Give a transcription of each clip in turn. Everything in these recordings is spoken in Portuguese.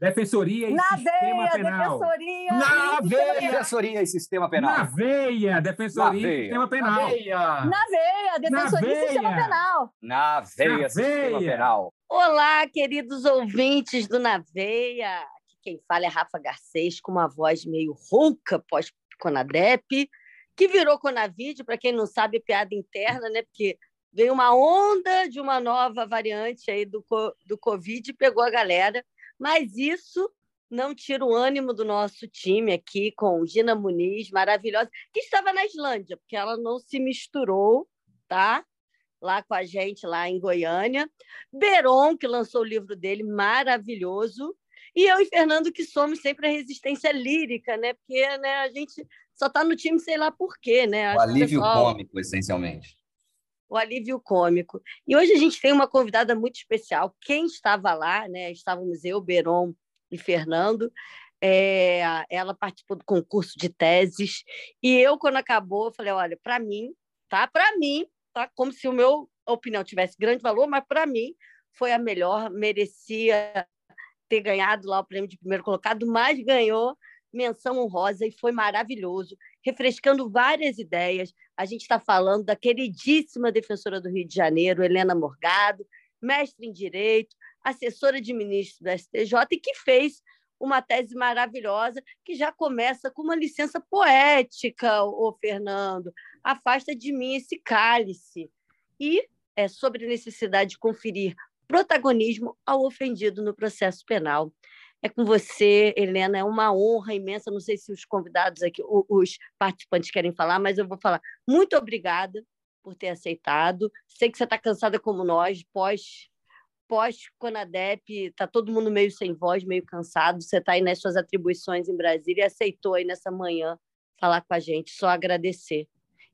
Defensoria e Na Sistema veia, Penal. defensoria. Na e veia. Defensoria e Sistema Penal. Na veia! Defensoria Na e veia. Sistema Penal. Na veia, defensoria e sistema veia. penal. Na veia, Na Sistema veia. Penal. Olá, queridos ouvintes do Na Veia. Aqui quem fala é Rafa Garcês, com uma voz meio rouca pós-Conadep, que virou Conavid, para quem não sabe, é piada interna, né? Porque veio uma onda de uma nova variante aí do, do Covid e pegou a galera. Mas isso não tira o ânimo do nosso time aqui com Gina Muniz, maravilhosa, que estava na Islândia, porque ela não se misturou, tá? Lá com a gente, lá em Goiânia. Beron, que lançou o livro dele, maravilhoso. E eu e Fernando, que somos sempre a resistência lírica, né? Porque né, a gente só está no time, sei lá por quê, né? O Acho que o alívio pessoal- cômico, essencialmente. O alívio cômico. E hoje a gente tem uma convidada muito especial. Quem estava lá, né? Estávamos eu, Beron e Fernando. É, ela participou do concurso de teses. E eu, quando acabou, falei: olha, para mim, tá? Para mim, tá? Como se o meu opinião tivesse grande valor, mas para mim foi a melhor, merecia ter ganhado lá o prêmio de primeiro colocado, mas ganhou menção honrosa e foi maravilhoso, refrescando várias ideias. A gente está falando da queridíssima defensora do Rio de Janeiro, Helena Morgado, mestre em Direito, assessora de ministro do STJ e que fez uma tese maravilhosa que já começa com uma licença poética, o Fernando. Afasta de mim esse cálice. E é sobre a necessidade de conferir protagonismo ao ofendido no processo penal. É com você, Helena, é uma honra imensa. Não sei se os convidados aqui, os participantes querem falar, mas eu vou falar. Muito obrigada por ter aceitado. Sei que você está cansada como nós, pós pós Conadep, está todo mundo meio sem voz, meio cansado. Você está aí nas suas atribuições em Brasília e aceitou aí nessa manhã falar com a gente. Só agradecer.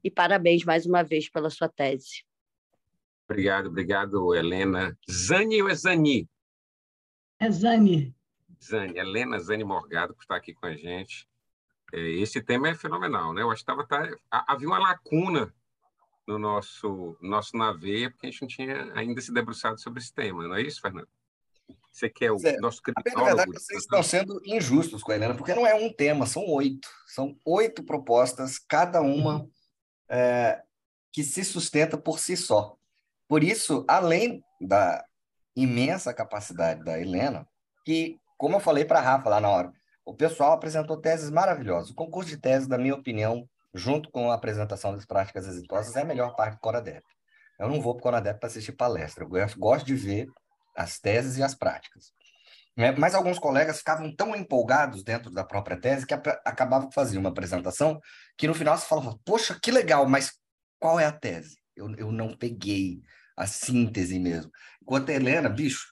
E parabéns mais uma vez pela sua tese. Obrigado, obrigado, Helena. Zani ou é Zani? É Zani. Zani, Helena Zani Morgado, que está aqui com a gente. É, esse tema é fenomenal, né? Eu acho que tava, tá, ha- havia uma lacuna no nosso, nosso naveio, porque a gente não tinha ainda se debruçado sobre esse tema, não é isso, Fernando? Você que é o Zé, nosso Na criminólogo. verdade, vocês estão sendo injustos com a Helena, porque não é um tema, são oito. São oito propostas, cada uma é, que se sustenta por si só. Por isso, além da imensa capacidade da Helena, que, como eu falei para a Rafa lá na hora, o pessoal apresentou teses maravilhosas. O concurso de tese, na minha opinião, junto com a apresentação das práticas exitosas, é a melhor parte do Coradep. Eu não vou para o Coradep para assistir palestra, eu gosto- de ver as teses e as práticas. Né? Mas alguns colegas ficavam tão empolgados dentro da própria tese que acabavam fazendo uma apresentação que no final você falava, poxa, que legal, mas qual é a tese? Eu, eu não peguei a síntese mesmo. Enquanto a Helena, bicho,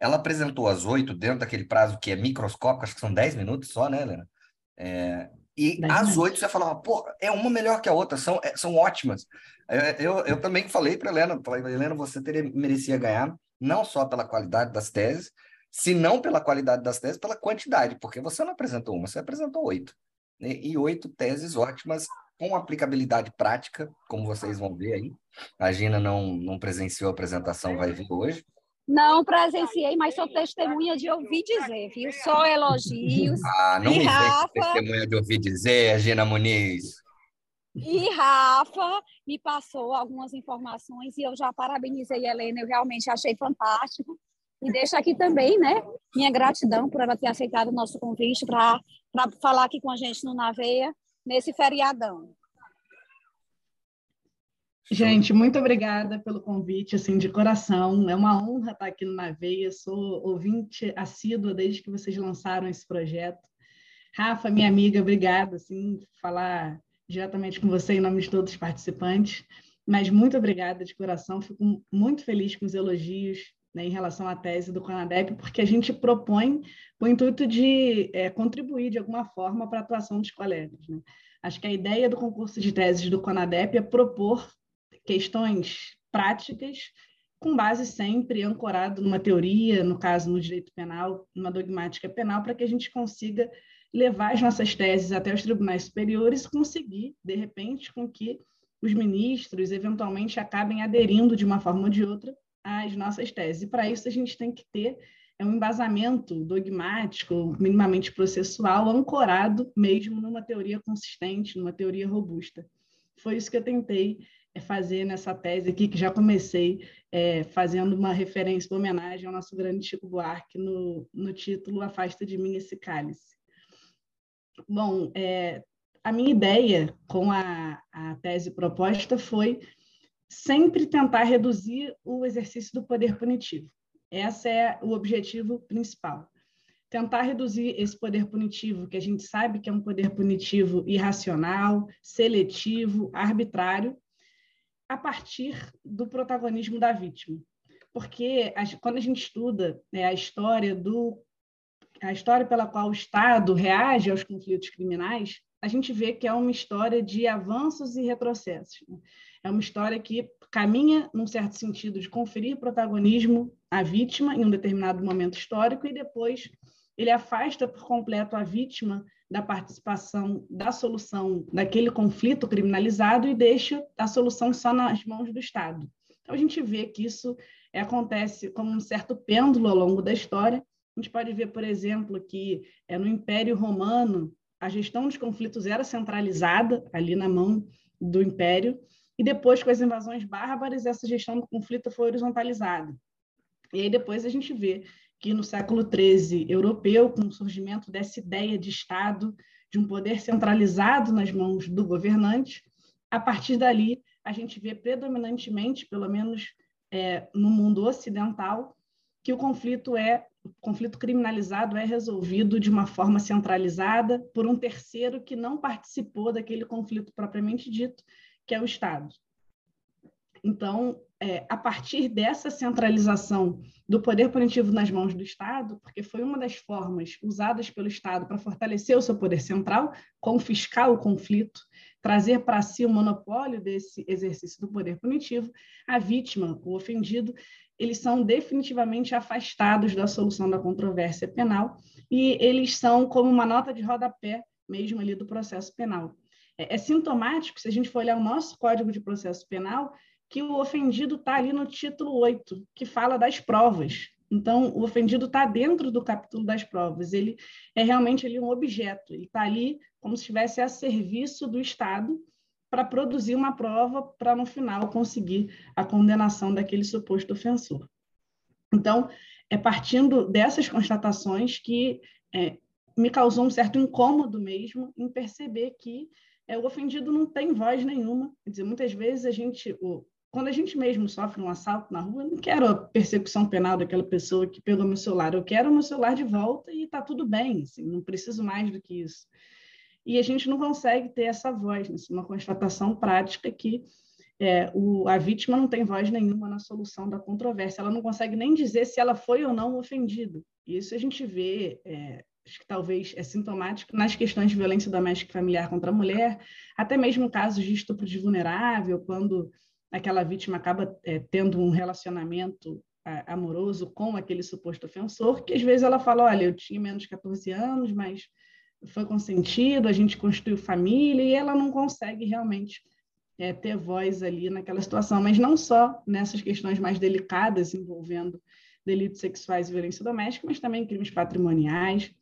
ela apresentou às oito dentro daquele prazo que é microscópico, acho que são dez minutos só, né, Helena? É, e às oito você falava, pô, é uma melhor que a outra, são, é- são ótimas. É, Eu, eu também falei para Helena, falei, Helena, você teria, merecia ganhar, não só pela qualidade das teses, se não pela qualidade das teses, pela quantidade, porque você não apresentou uma, você apresentou oito. E, e oito teses ótimas, com aplicabilidade prática, como vocês vão ver aí. A Gina não, não presenciou a apresentação, vai vir hoje. Não presenciei, mas sou testemunha de ouvir dizer, viu? Só elogios. Ah, não E me Rafa? testemunha de ouvir dizer, Gina Muniz. E Rafa me passou algumas informações e eu já parabenizei a Helena, eu realmente achei fantástico. E deixo aqui também, né, minha gratidão por ela ter aceitado o nosso convite para falar aqui com a gente no Naveia, nesse feriadão. Gente, muito obrigada pelo convite, assim, de coração. É uma honra estar aqui no Naveia. Sou ouvinte assídua desde que vocês lançaram esse projeto. Rafa, minha amiga, obrigada, assim, falar diretamente com você em nome de todos os participantes. Mas muito obrigada de coração. Fico muito feliz com os elogios né, em relação à tese do Conadep, porque a gente propõe o intuito de é, contribuir de alguma forma para a atuação dos colegas. Né? Acho que a ideia do concurso de teses do Conadep é propor questões práticas com base sempre ancorado numa teoria, no caso no direito penal, numa dogmática penal, para que a gente consiga levar as nossas teses até os tribunais superiores e conseguir, de repente, com que os ministros eventualmente acabem aderindo de uma forma ou de outra às nossas teses. E para isso a gente tem que ter é um embasamento dogmático, minimamente processual, ancorado mesmo numa teoria consistente, numa teoria robusta. Foi isso que eu tentei fazer nessa tese aqui, que já comecei é, fazendo uma referência, uma homenagem ao nosso grande Chico Buarque no, no título Afasta de mim esse cálice. Bom, é, a minha ideia com a, a tese proposta foi sempre tentar reduzir o exercício do poder punitivo. Esse é o objetivo principal. Tentar reduzir esse poder punitivo, que a gente sabe que é um poder punitivo irracional, seletivo, arbitrário, a partir do protagonismo da vítima. Porque a, quando a gente estuda né, a história do a história pela qual o Estado reage aos conflitos criminais, a gente vê que é uma história de avanços e retrocessos. Né? É uma história que caminha, num certo sentido, de conferir protagonismo à vítima em um determinado momento histórico e depois ele afasta por completo a vítima da participação da solução daquele conflito criminalizado e deixa a solução só nas mãos do Estado. Então, a gente vê que isso acontece como um certo pêndulo ao longo da história. A gente pode ver, por exemplo, que é, no Império Romano, a gestão dos conflitos era centralizada ali na mão do Império, e depois, com as invasões bárbaras, essa gestão do conflito foi horizontalizada. E aí depois a gente vê que no século XIII europeu, com o surgimento dessa ideia de Estado, de um poder centralizado nas mãos do governante, a partir dali a gente vê predominantemente, pelo menos é, no mundo ocidental, que o conflito é o conflito criminalizado é resolvido de uma forma centralizada por um terceiro que não participou daquele conflito propriamente dito, que é o Estado. Então, é, a partir dessa centralização do poder punitivo nas mãos do Estado, porque foi uma das formas usadas pelo Estado para fortalecer o seu poder central, confiscar o conflito, trazer para si o monopólio desse exercício do poder punitivo, a vítima, o ofendido, eles são definitivamente afastados da solução da controvérsia penal e eles são como uma nota de rodapé mesmo ali do processo penal. É, é sintomático, se a gente for olhar o nosso Código de Processo Penal, que o ofendido está ali no título 8, que fala das provas. Então, o ofendido está dentro do capítulo das provas, ele é realmente ali um objeto, ele está ali como se estivesse a serviço do Estado para produzir uma prova para, no final, conseguir a condenação daquele suposto ofensor. Então, é partindo dessas constatações que é, me causou um certo incômodo mesmo em perceber que é, o ofendido não tem voz nenhuma. Quer dizer, muitas vezes a gente, o, quando a gente mesmo sofre um assalto na rua, eu não quero a persecução penal daquela pessoa que pegou meu celular, eu quero o meu celular de volta e está tudo bem, assim, não preciso mais do que isso. E a gente não consegue ter essa voz, né? É uma constatação prática que é, o, a vítima não tem voz nenhuma na solução da controvérsia, ela não consegue nem dizer se ela foi ou não ofendida. Isso a gente vê, é, acho que talvez é sintomático nas questões de violência doméstica e familiar contra a mulher, até mesmo casos de estupro de vulnerável, quando aquela vítima acaba é, tendo um relacionamento amoroso com aquele suposto ofensor, que às vezes ela fala, olha, eu tinha menos de 14 anos, mas foi consentido, a gente construiu família, e ela não consegue realmente é, ter voz ali naquela situação, mas não só nessas questões mais delicadas envolvendo delitos sexuais e violência doméstica, mas também crimes patrimoniais,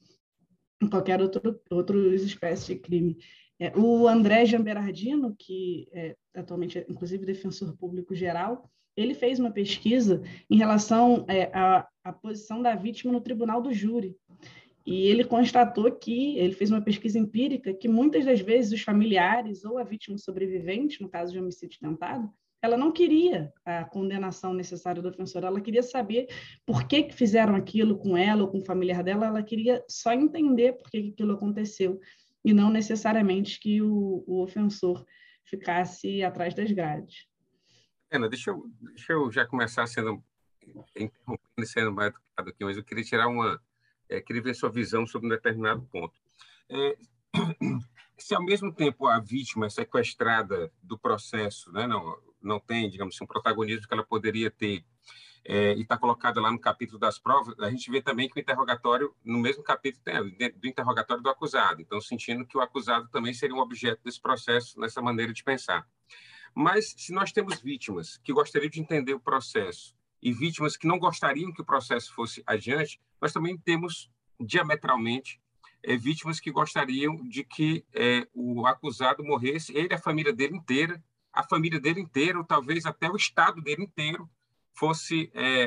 qualquer outro, outro espécie de crime. É, o André Jamberardino, que é atualmente, é, inclusive, defensor público geral, ele fez uma pesquisa em relação é, à, à posição da vítima no tribunal do júri. E ele constatou que, ele fez uma pesquisa empírica, que muitas das vezes os familiares ou a vítima sobrevivente, no caso de homicídio tentado, ela não queria a condenação necessária do ofensor, ela queria saber por que, que fizeram aquilo com ela ou com o familiar dela, ela queria só entender por que, que aquilo aconteceu e não necessariamente que o, o ofensor ficasse atrás das grades. Ana, deixa eu, deixa eu já começar sendo interrompendo, sendo mais educado aqui, mas eu queria tirar uma, é, queria ver sua visão sobre um determinado ponto. É, se ao mesmo tempo a vítima é sequestrada do processo, né, não, não tem, digamos assim, um protagonismo que ela poderia ter, é, e está colocada lá no capítulo das provas, a gente vê também que o interrogatório, no mesmo capítulo, tem do interrogatório do acusado, então sentindo que o acusado também seria um objeto desse processo, nessa maneira de pensar. Mas se nós temos vítimas que gostariam de entender o processo e vítimas que não gostariam que o processo fosse adiante, nós também temos diametralmente é, vítimas que gostariam de que é, o acusado morresse, ele a família dele inteira, a família dele inteira, ou talvez até o Estado dele inteiro, fosse é,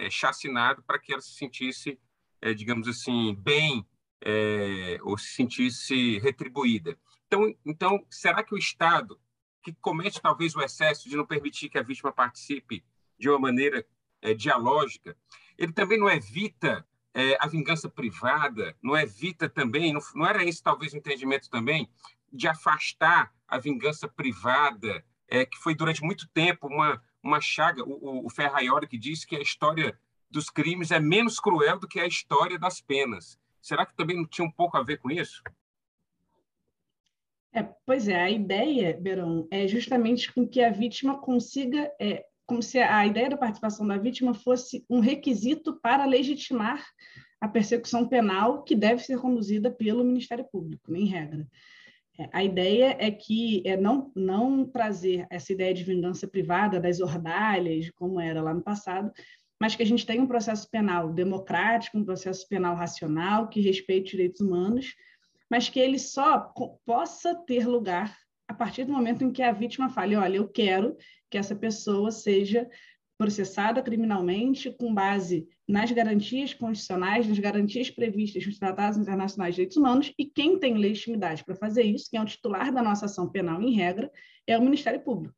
é, é chacinado para que ela se sentisse, é, digamos assim, bem, é, ou se sentisse retribuída. Então, então, será que o Estado, que comete talvez o excesso de não permitir que a vítima participe de uma maneira dialógica, ele também não evita é, a vingança privada, não evita também, não, não era esse talvez o entendimento também, de afastar a vingança privada, é, que foi durante muito tempo uma, uma chaga. O, o que disse que a história dos crimes é menos cruel do que a história das penas. Será que também não tinha um pouco a ver com isso? É, pois é, a ideia, Beron, é justamente com que a vítima consiga é, como se a ideia da participação da vítima fosse um requisito para legitimar a persecução penal que deve ser conduzida pelo Ministério Público, em regra. É, a ideia é que é não, não trazer essa ideia de vingança privada das ordalhas, como era lá no passado, mas que a gente tenha um processo penal democrático, um processo penal racional, que respeite direitos humanos, mas que ele só possa ter lugar a partir do momento em que a vítima fale, olha, eu quero que essa pessoa seja processada criminalmente com base nas garantias constitucionais, nas garantias previstas nos tratados internacionais de direitos humanos, e quem tem legitimidade para fazer isso, quem é o titular da nossa ação penal em regra, é o Ministério Público,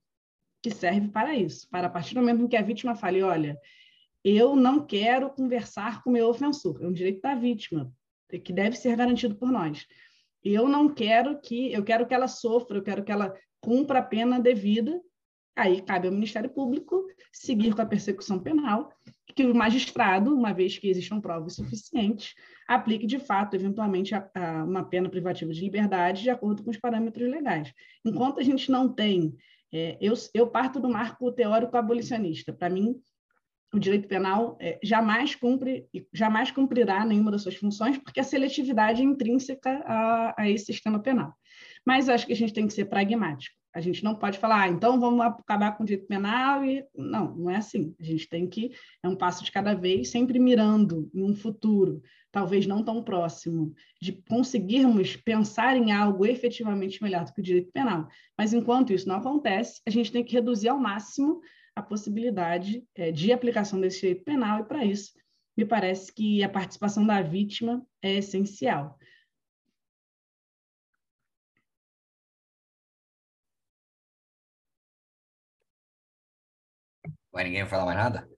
que serve para isso, para a partir do momento em que a vítima fale, olha, eu não quero conversar com o meu ofensor, é um direito da vítima, que deve ser garantido por nós. Eu não quero que, eu quero que ela sofra, eu quero que ela cumpra a pena devida. Aí cabe ao Ministério Público seguir com a persecução penal, que o magistrado, uma vez que existam provas suficientes, aplique de fato, eventualmente, a, a uma pena privativa de liberdade de acordo com os parâmetros legais. Enquanto a gente não tem, é, eu, eu parto do marco teórico abolicionista. Para mim, o direito penal é, jamais cumpre jamais cumprirá nenhuma das suas funções porque a seletividade é intrínseca a, a, esse sistema penal. Mas acho que a gente tem que ser pragmático. A gente não pode falar, ah, então vamos acabar com o direito penal e não, não é assim. A gente tem que é um passo de cada vez, sempre mirando em um futuro, talvez não tão próximo, de conseguirmos pensar em algo efetivamente melhor do que o direito penal. Mas enquanto isso não acontece, a gente tem que reduzir ao máximo a possibilidade é, de aplicação desse direito penal, e para isso, me parece que a participação da vítima é essencial. Vai ninguém falar mais nada?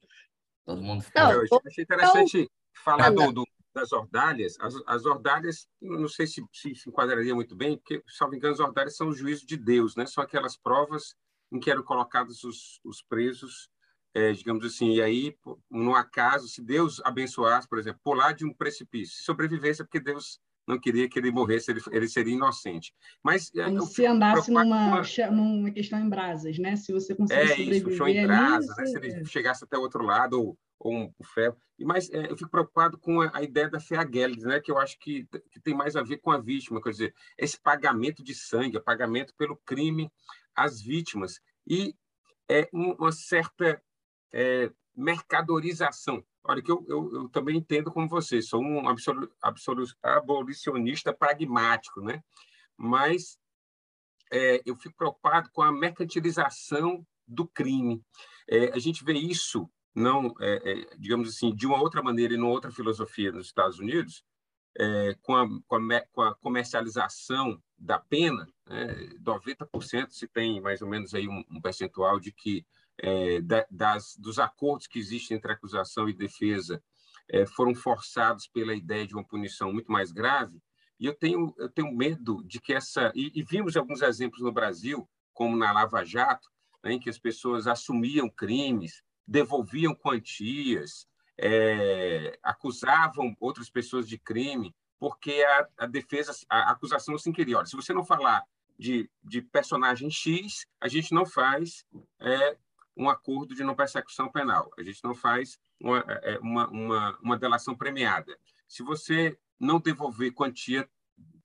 Todo mundo Não, eu achei interessante falar do, do, das ordalhas. As, as ordalhas, não sei se, se, se enquadraria muito bem, porque, salvo engano, as ordalhas são os juízos de Deus, né? São aquelas provas em que eram colocados os, os presos, é, digamos assim, e aí, no acaso, se Deus abençoasse, por exemplo, pular de um precipício, sobrevivesse porque Deus não queria que ele morresse, ele, ele seria inocente. Mas é, Como se andasse numa, numa questão em brasas, né? Se você conseguir é sobreviver isso, em brasa, ali, né? Se ele chegasse até o outro lado ou, ou um ferro. Mas é, eu fico preocupado com a, a ideia da Feageles, né? Que eu acho que, que tem mais a ver com a vítima, quer dizer, esse pagamento de sangue, pagamento pelo crime as vítimas e é, uma certa é, mercadorização. Olha, que eu, eu, eu, também entendo como você, sou um absolu, absolu, abolicionista pragmático, né? mas é, eu fico preocupado com a mercantilização do crime. É, a gente vê isso, não, é, é, digamos assim, de uma outra maneira e numa outra filosofia nos Estados Unidos, é, com, a, com, a, com, a, comercialização da pena, né, 90% se tem mais ou menos aí um, um percentual de que é, da, das, dos acordos que existem entre acusação e defesa é, foram forçados pela ideia de uma punição muito mais grave. E eu tenho, eu tenho medo de que essa. E, e vimos alguns exemplos no Brasil, como na Lava Jato, né, em que as pessoas assumiam crimes devolviam quantias, é, acusavam outras pessoas de crime, porque a, a defesa, a acusação assim queria. Olha, se você não falar de, de personagem X, a gente não faz é, um acordo de não persecução penal, a gente não faz uma, é, é, uma, uma, uma delação premiada. Se você não devolver quantia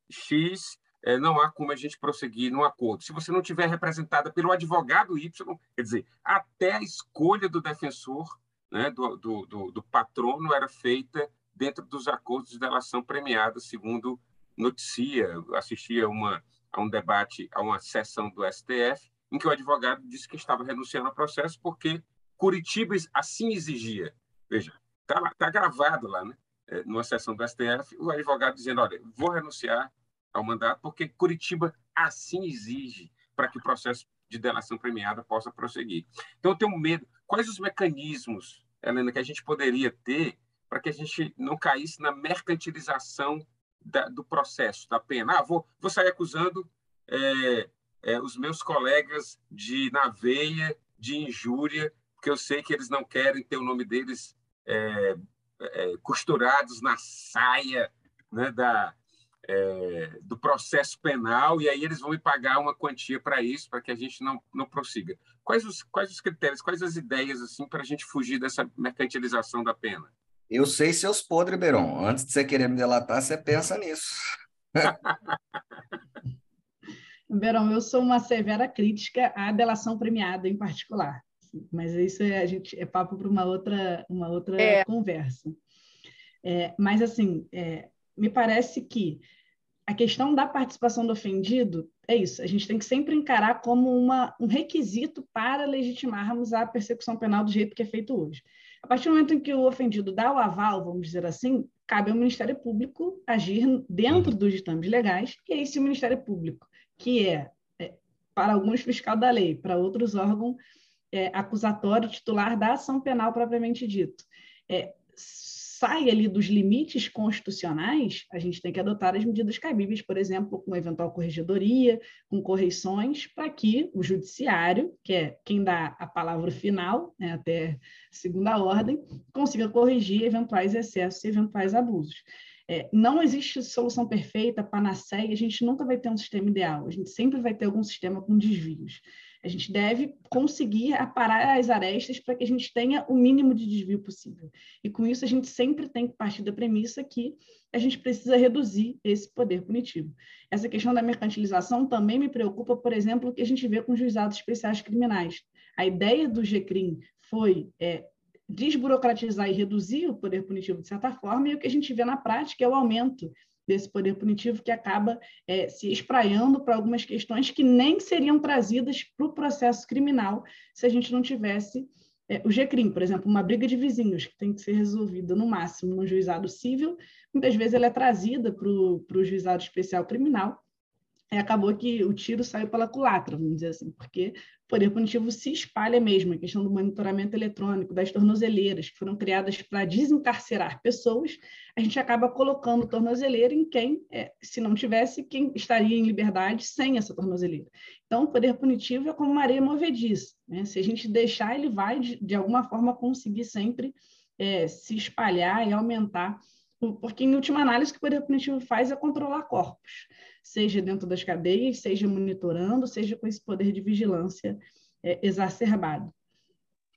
X, é, não há como a gente prosseguir no acordo. Se você não tiver representada pelo advogado Y, quer dizer, até a escolha do defensor, né, do, do, do, do patrono, era feita dentro dos acordos de delação premiada, segundo noticia, assistia uma, a um debate, a uma sessão do STF, em que o advogado disse que estava renunciando ao processo porque Curitiba assim exigia. Veja, está tá gravado lá, né? É, numa sessão do STF, o advogado dizendo, olha, vou renunciar ao mandato porque Curitiba assim exige para que o processo de delação premiada possa prosseguir. Então, eu tenho medo. Quais os mecanismos, Helena, que a gente poderia ter para que a gente não caísse na mercantilização da, do processo, da pena? Ah, vou, vou sair acusando é, é, os meus colegas de naveia, de injúria, porque eu sei que eles não querem ter o nome deles é, é costurados na saia né, da, é, do processo penal e aí eles vão me pagar uma quantia para isso, para que a gente não, não prossiga. Quais os, quais os critérios, quais as ideias assim para a gente fugir dessa mercantilização da pena? Eu sei seus podres, Beron. Antes de você querer me delatar, você pensa nisso. Beron, eu sou uma severa crítica à delação premiada em particular, mas isso é, a gente, é papo para uma outra, uma outra é. conversa. É, mas, assim, é, me parece que a questão da participação do ofendido é isso, a gente tem que sempre encarar como uma, um requisito para legitimarmos a persecução penal do jeito que é feito hoje. A partir do momento em que o ofendido dá o aval, vamos dizer assim, cabe ao Ministério Público agir dentro uhum. dos ditames legais, e aí se o Ministério Público, que é, é para alguns fiscal da lei, para outros órgãos é, acusatório titular da ação penal propriamente dito, é, sai ali dos limites constitucionais, a gente tem que adotar as medidas cabíveis, por exemplo, com eventual corregedoria, com correições, para que o judiciário, que é quem dá a palavra final, né, até segunda ordem, consiga corrigir eventuais excessos e eventuais abusos. É, não existe solução perfeita, panaceia, a gente nunca vai ter um sistema ideal, a gente sempre vai ter algum sistema com desvios. A gente deve conseguir aparar as arestas para que a gente tenha o mínimo de desvio possível. E com isso, a gente sempre tem que partir da premissa que a gente precisa reduzir esse poder punitivo. Essa questão da mercantilização também me preocupa, por exemplo, o que a gente vê com os juizados especiais criminais. A ideia do GCRIM foi é, desburocratizar e reduzir o poder punitivo de certa forma, e o que a gente vê na prática é o aumento desse poder punitivo que acaba é, se espraiando para algumas questões que nem seriam trazidas para o processo criminal se a gente não tivesse é, o GCRIM, por exemplo, uma briga de vizinhos que tem que ser resolvida no máximo no juizado civil, muitas vezes ela é trazida para o juizado especial criminal acabou que o tiro saiu pela culatra, vamos dizer assim, porque o poder punitivo se espalha mesmo, a questão do monitoramento eletrônico, das tornozeleiras, que foram criadas para desencarcerar pessoas, a gente acaba colocando tornozeleira em quem, é, se não tivesse, quem estaria em liberdade sem essa tornozeleira. Então, o poder punitivo é como uma areia movediça, né? se a gente deixar, ele vai, de, de alguma forma, conseguir sempre é, se espalhar e aumentar, porque, em última análise, o que o poder punitivo faz é controlar corpos seja dentro das cadeias, seja monitorando, seja com esse poder de vigilância é, exacerbado.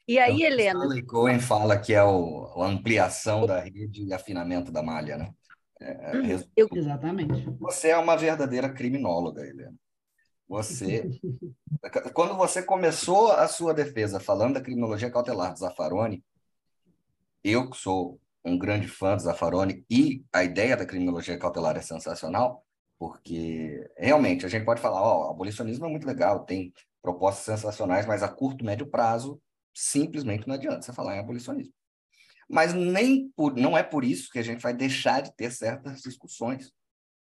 E aí, então, Helena? Stanley Cohen fala que é o, a ampliação da rede e afinamento da malha, né? É, é Eu... Exatamente. Você é uma verdadeira criminóloga, Helena. Você, quando você começou a sua defesa falando da criminologia cautelar do Zaffaroni, eu que sou um grande fã do Zaffaroni e a ideia da criminologia cautelar é sensacional, porque realmente a gente pode falar, ó, oh, abolicionismo é muito legal, tem propostas sensacionais, mas a curto, médio prazo, simplesmente não adianta você falar em abolicionismo. Mas nem por, não é por isso que a gente vai deixar de ter certas discussões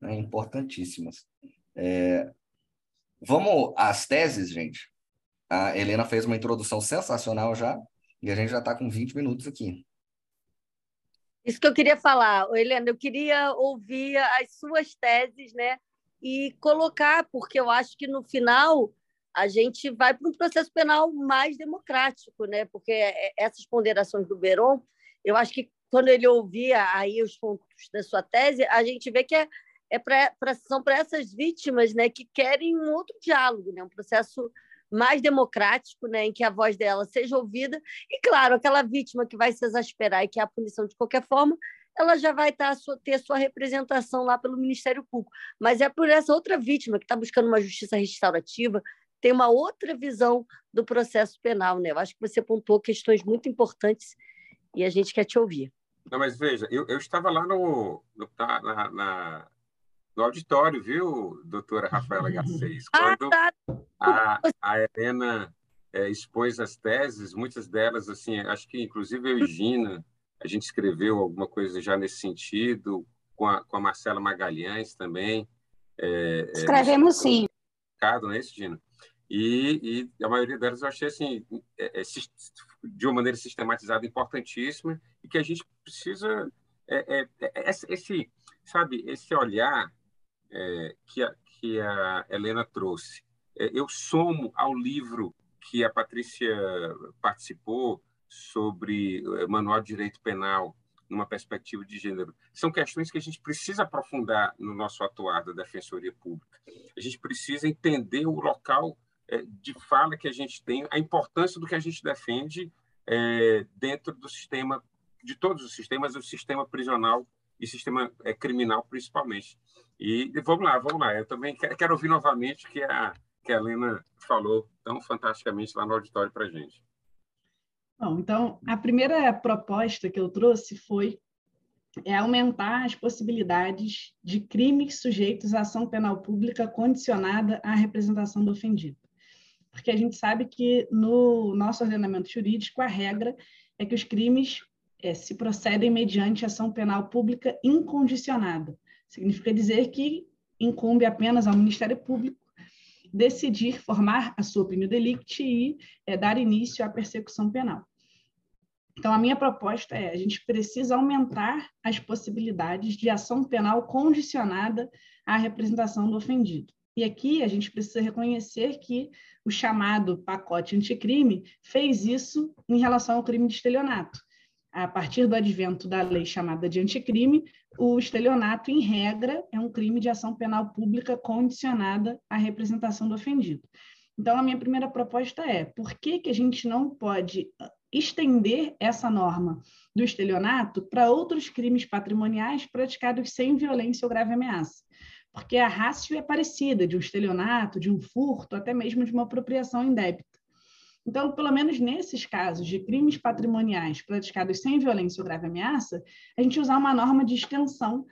né, importantíssimas. É, vamos às teses, gente. A Helena fez uma introdução sensacional já, e a gente já está com 20 minutos aqui. Isso que eu queria falar, Helena, eu queria ouvir as suas teses, né? E colocar, porque eu acho que no final a gente vai para um processo penal mais democrático, né? Porque é, essas ponderações do Beron, eu acho que quando ele ouvia aí os pontos da sua tese, a gente vê que é, é pra, pra são para essas vítimas, né, que querem um outro diálogo, né, um processo mais democrático, né, em que a voz dela seja ouvida. E claro, aquela vítima que vai se exasperar e que é a punição de qualquer forma, ela já vai tá, ter sua representação lá pelo Ministério Público. Mas é por essa outra vítima que está buscando uma justiça restaurativa, tem uma outra visão do processo penal. Né? Eu acho que você pontuou questões muito importantes e a gente quer te ouvir. Não, mas veja, eu, eu estava lá no, no, na, na, no auditório, viu, doutora Rafaela Garcês, ah, quando tá. a, a Helena é, expôs as teses, muitas delas, assim, acho que inclusive eu e Gina, a gente escreveu alguma coisa já nesse sentido, com a, com a Marcela Magalhães também. É, Escrevemos é, sim. Não é isso, Gina? E, e, a maioria delas eu achei assim é, é, de uma maneira sistematizada importantíssima e que a gente precisa é, é, é esse sabe esse olhar que a, que a Helena trouxe eu somo ao livro que a Patrícia participou sobre manual de direito penal numa perspectiva de gênero. São questões que a gente precisa aprofundar no nosso atuar da Defensoria Pública. A gente precisa entender o local é, de fala que a gente tem, a importância do que a gente defende é, dentro do sistema, de todos os sistemas, o sistema prisional e sistema é, criminal principalmente. E vamos lá, vamos lá. Eu também quero, ouvir novamente que a que a Helena falou tão fantasticamente lá no auditório para a gente. Bom, então, a primeira proposta que eu trouxe foi é aumentar as possibilidades de crimes sujeitos à ação penal pública condicionada à representação do ofendido porque a gente sabe que no nosso ordenamento jurídico a regra é que os crimes é, se procedem mediante ação penal pública incondicionada. Significa dizer que incumbe apenas ao Ministério Público decidir formar a sua opinião delicti e é, dar início à persecução penal. Então, a minha proposta é: a gente precisa aumentar as possibilidades de ação penal condicionada à representação do ofendido. E aqui a gente precisa reconhecer que o chamado pacote anticrime fez isso em relação ao crime de estelionato. A partir do advento da lei chamada de anticrime, o estelionato, em regra, é um crime de ação penal pública condicionada à representação do ofendido. Então, a minha primeira proposta é: por que, que a gente não pode estender essa norma do estelionato para outros crimes patrimoniais praticados sem violência ou grave ameaça? porque a rácio é parecida, de um estelionato, de um furto, até mesmo de uma apropriação indébita. Então, pelo menos nesses casos de crimes patrimoniais praticados sem violência ou grave ameaça, a gente usar uma norma de extensão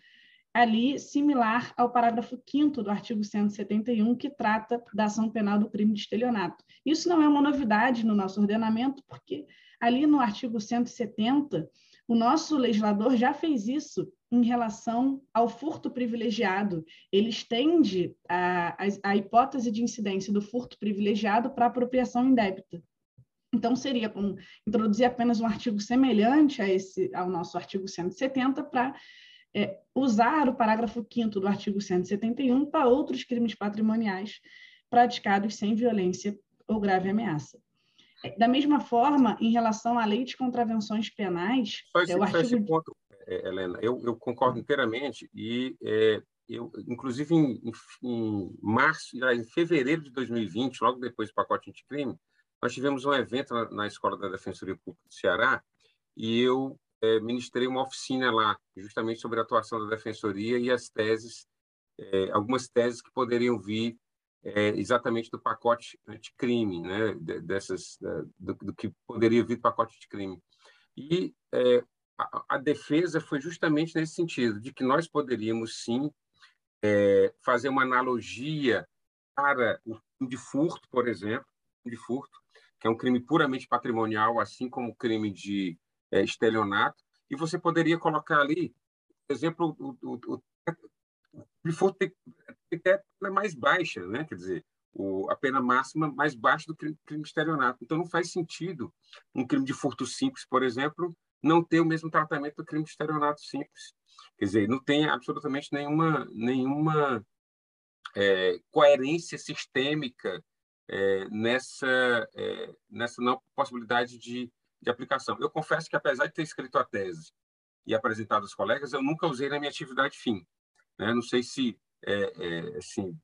ali similar ao parágrafo 5 do artigo 171, que trata da ação penal do crime de estelionato. Isso não é uma novidade no nosso ordenamento, porque ali no artigo 170, o nosso legislador já fez isso em relação ao furto privilegiado. Ele estende a, a, a hipótese de incidência do furto privilegiado para apropriação indébita. Então, seria como introduzir apenas um artigo semelhante a esse, ao nosso artigo 170 para é, usar o parágrafo 5 do artigo 171 para outros crimes patrimoniais praticados sem violência ou grave ameaça. É, da mesma forma, em relação à lei de contravenções penais, só esse, é o artigo... esse ponto, Helena, eu, eu concordo inteiramente e é, eu, inclusive em, em, março, em fevereiro de 2020, logo depois do pacote anticrime, nós tivemos um evento na, na Escola da Defensoria Pública do Ceará e eu é, ministrei uma oficina lá, justamente sobre a atuação da Defensoria e as teses, é, algumas teses que poderiam vir é, exatamente do pacote anticrime, né, dessas, do, do, que poderia vir do pacote de crime. E é, a, defesa foi justamente nesse sentido, de que nós poderíamos sim é, fazer uma analogia para o crime de furto, por exemplo, de furto, que é um crime puramente patrimonial, assim como o crime de é, estelionato, e você poderia colocar ali, por exemplo, o, o, o furto tem, tem mais baixa, né? quer dizer, o, a pena máxima mais baixa do crime, crime de estelionato. Então, não faz sentido um crime de furto simples, por exemplo, não ter o mesmo tratamento do crime de estelionato simples. Quer dizer, não tem absolutamente nenhuma, nenhuma é, coerência sistêmica é, nessa, é, nessa não possibilidade de, de aplicação. Eu confesso que, apesar de ter escrito a tese e apresentado aos colegas, eu nunca usei na minha atividade fim. Né? Não sei se, é, é assim,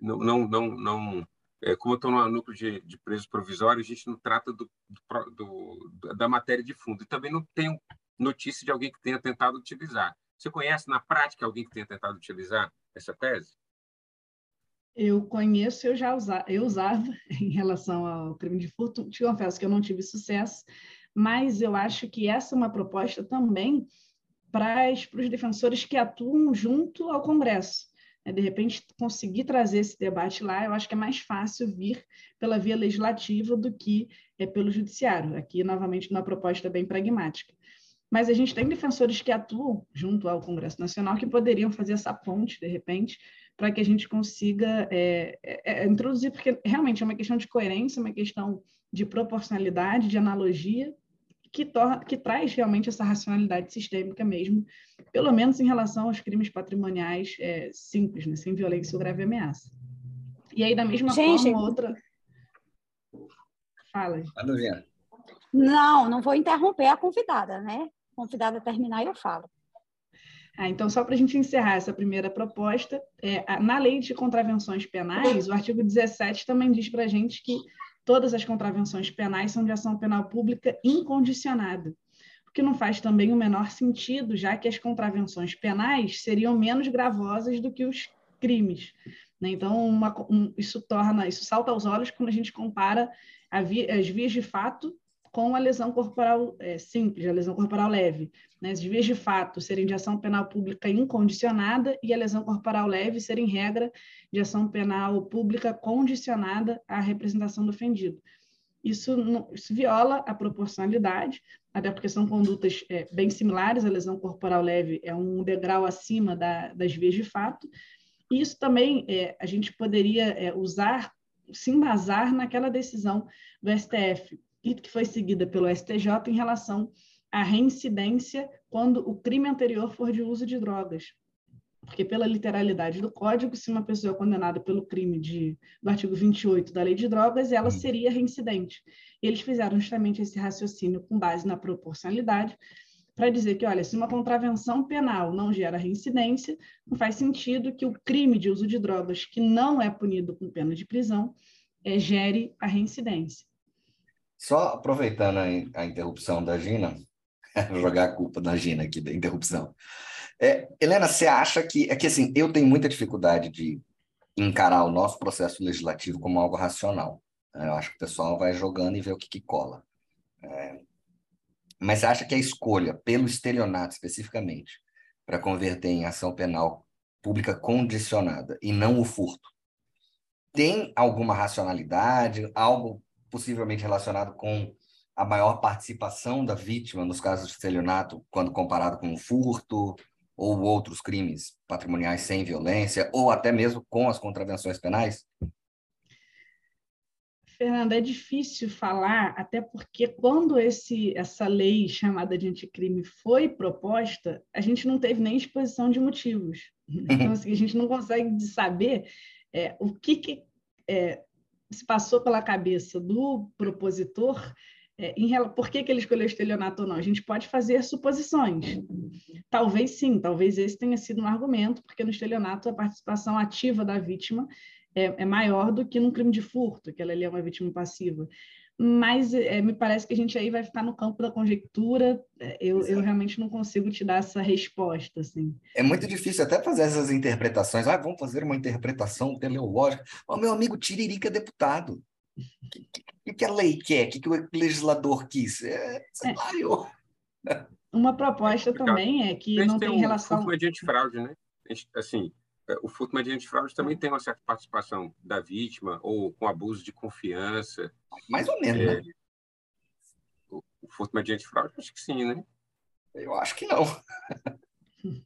não, não, não, não é, como eu estou no núcleo de, de presos provisórios, a gente não trata do, do, do, da matéria de fundo. E também não tenho notícia de alguém que tenha tentado utilizar. Você conhece na prática alguém que tenha tentado utilizar essa tese? Eu conheço, eu já usava, eu usava em relação ao crime de furto. Te confesso que eu não tive sucesso, mas eu acho que essa é uma proposta também para os defensores que atuam junto ao Congresso. É, de repente, conseguir trazer esse debate lá, eu acho que é mais fácil vir pela via legislativa do que é, pelo judiciário. Aqui, novamente, uma proposta bem pragmática. Mas a gente tem defensores que atuam junto ao Congresso Nacional que poderiam fazer essa ponte, de repente, para que a gente consiga é, é, é, introduzir, porque realmente é uma questão de coerência, uma questão de proporcionalidade, de analogia, que, torna, que traz realmente essa racionalidade sistêmica mesmo, pelo menos em relação aos crimes patrimoniais é, simples, né, sem violência ou grave ameaça. E aí, da mesma gente, forma, outra. Fala. Não, não vou interromper a convidada, né? Convidada terminar e eu falo. Ah, então, só para a gente encerrar essa primeira proposta, é, na lei de contravenções penais, o artigo 17 também diz para a gente que todas as contravenções penais são de ação penal pública incondicionada, o que não faz também o menor sentido, já que as contravenções penais seriam menos gravosas do que os crimes. Né? Então, uma, um, isso torna, isso salta aos olhos quando a gente compara vi, as vias de fato com a lesão corporal é, simples, a lesão corporal leve. Né? As vias de fato serem de ação penal pública incondicionada e a lesão corporal leve serem regra de ação penal pública condicionada à representação do ofendido. Isso, não, isso viola a proporcionalidade, até porque são condutas é, bem similares, a lesão corporal leve é um degrau acima da, das vias de fato, e isso também é, a gente poderia é, usar, se embasar naquela decisão do STF, e que foi seguida pelo STJ em relação à reincidência quando o crime anterior for de uso de drogas. Porque, pela literalidade do Código, se uma pessoa é condenada pelo crime de, do artigo 28 da Lei de Drogas, ela seria reincidente. E eles fizeram justamente esse raciocínio com base na proporcionalidade, para dizer que, olha, se uma contravenção penal não gera reincidência, não faz sentido que o crime de uso de drogas, que não é punido com pena de prisão, é, gere a reincidência. Só aproveitando a, a interrupção da Gina, vou jogar a culpa da Gina aqui da interrupção. É, Helena, você acha que é que assim, eu tenho muita dificuldade de encarar o nosso processo legislativo como algo racional. Eu acho que o pessoal vai jogando e vê o que, que cola. É, mas acha que a escolha pelo estelionato especificamente para converter em ação penal pública condicionada e não o furto tem alguma racionalidade, algo possivelmente relacionado com a maior participação da vítima nos casos de estelionato quando comparado com o furto ou outros crimes patrimoniais sem violência, ou até mesmo com as contravenções penais? Fernanda, é difícil falar, até porque quando esse, essa lei chamada de anticrime foi proposta, a gente não teve nem exposição de motivos. Então, assim, a gente não consegue saber é, o que, que é, se passou pela cabeça do propositor é, em, por que, que ele escolheu estelionato ou não? A gente pode fazer suposições. Talvez sim, talvez esse tenha sido um argumento, porque no estelionato a participação ativa da vítima é, é maior do que num crime de furto, que ela é uma vítima passiva mas é, me parece que a gente aí vai ficar no campo da conjectura. É, eu, eu realmente não consigo te dar essa resposta. Assim. É muito difícil até fazer essas interpretações. Ah, vamos fazer uma interpretação teleológica. O meu amigo Tiririca é deputado. O que, que, que, a lei quer? O que, que o legislador quis? É, é. Lá, Uma proposta também é que não tem, tem relação. Um mediante fraude, né? Assim, é, o furto mediante fraude também tem uma certa participação da vítima ou com abuso de confiança. Mais ou menos, é, né? O, o furto mediante fraude, acho que sim, né? Eu acho que não.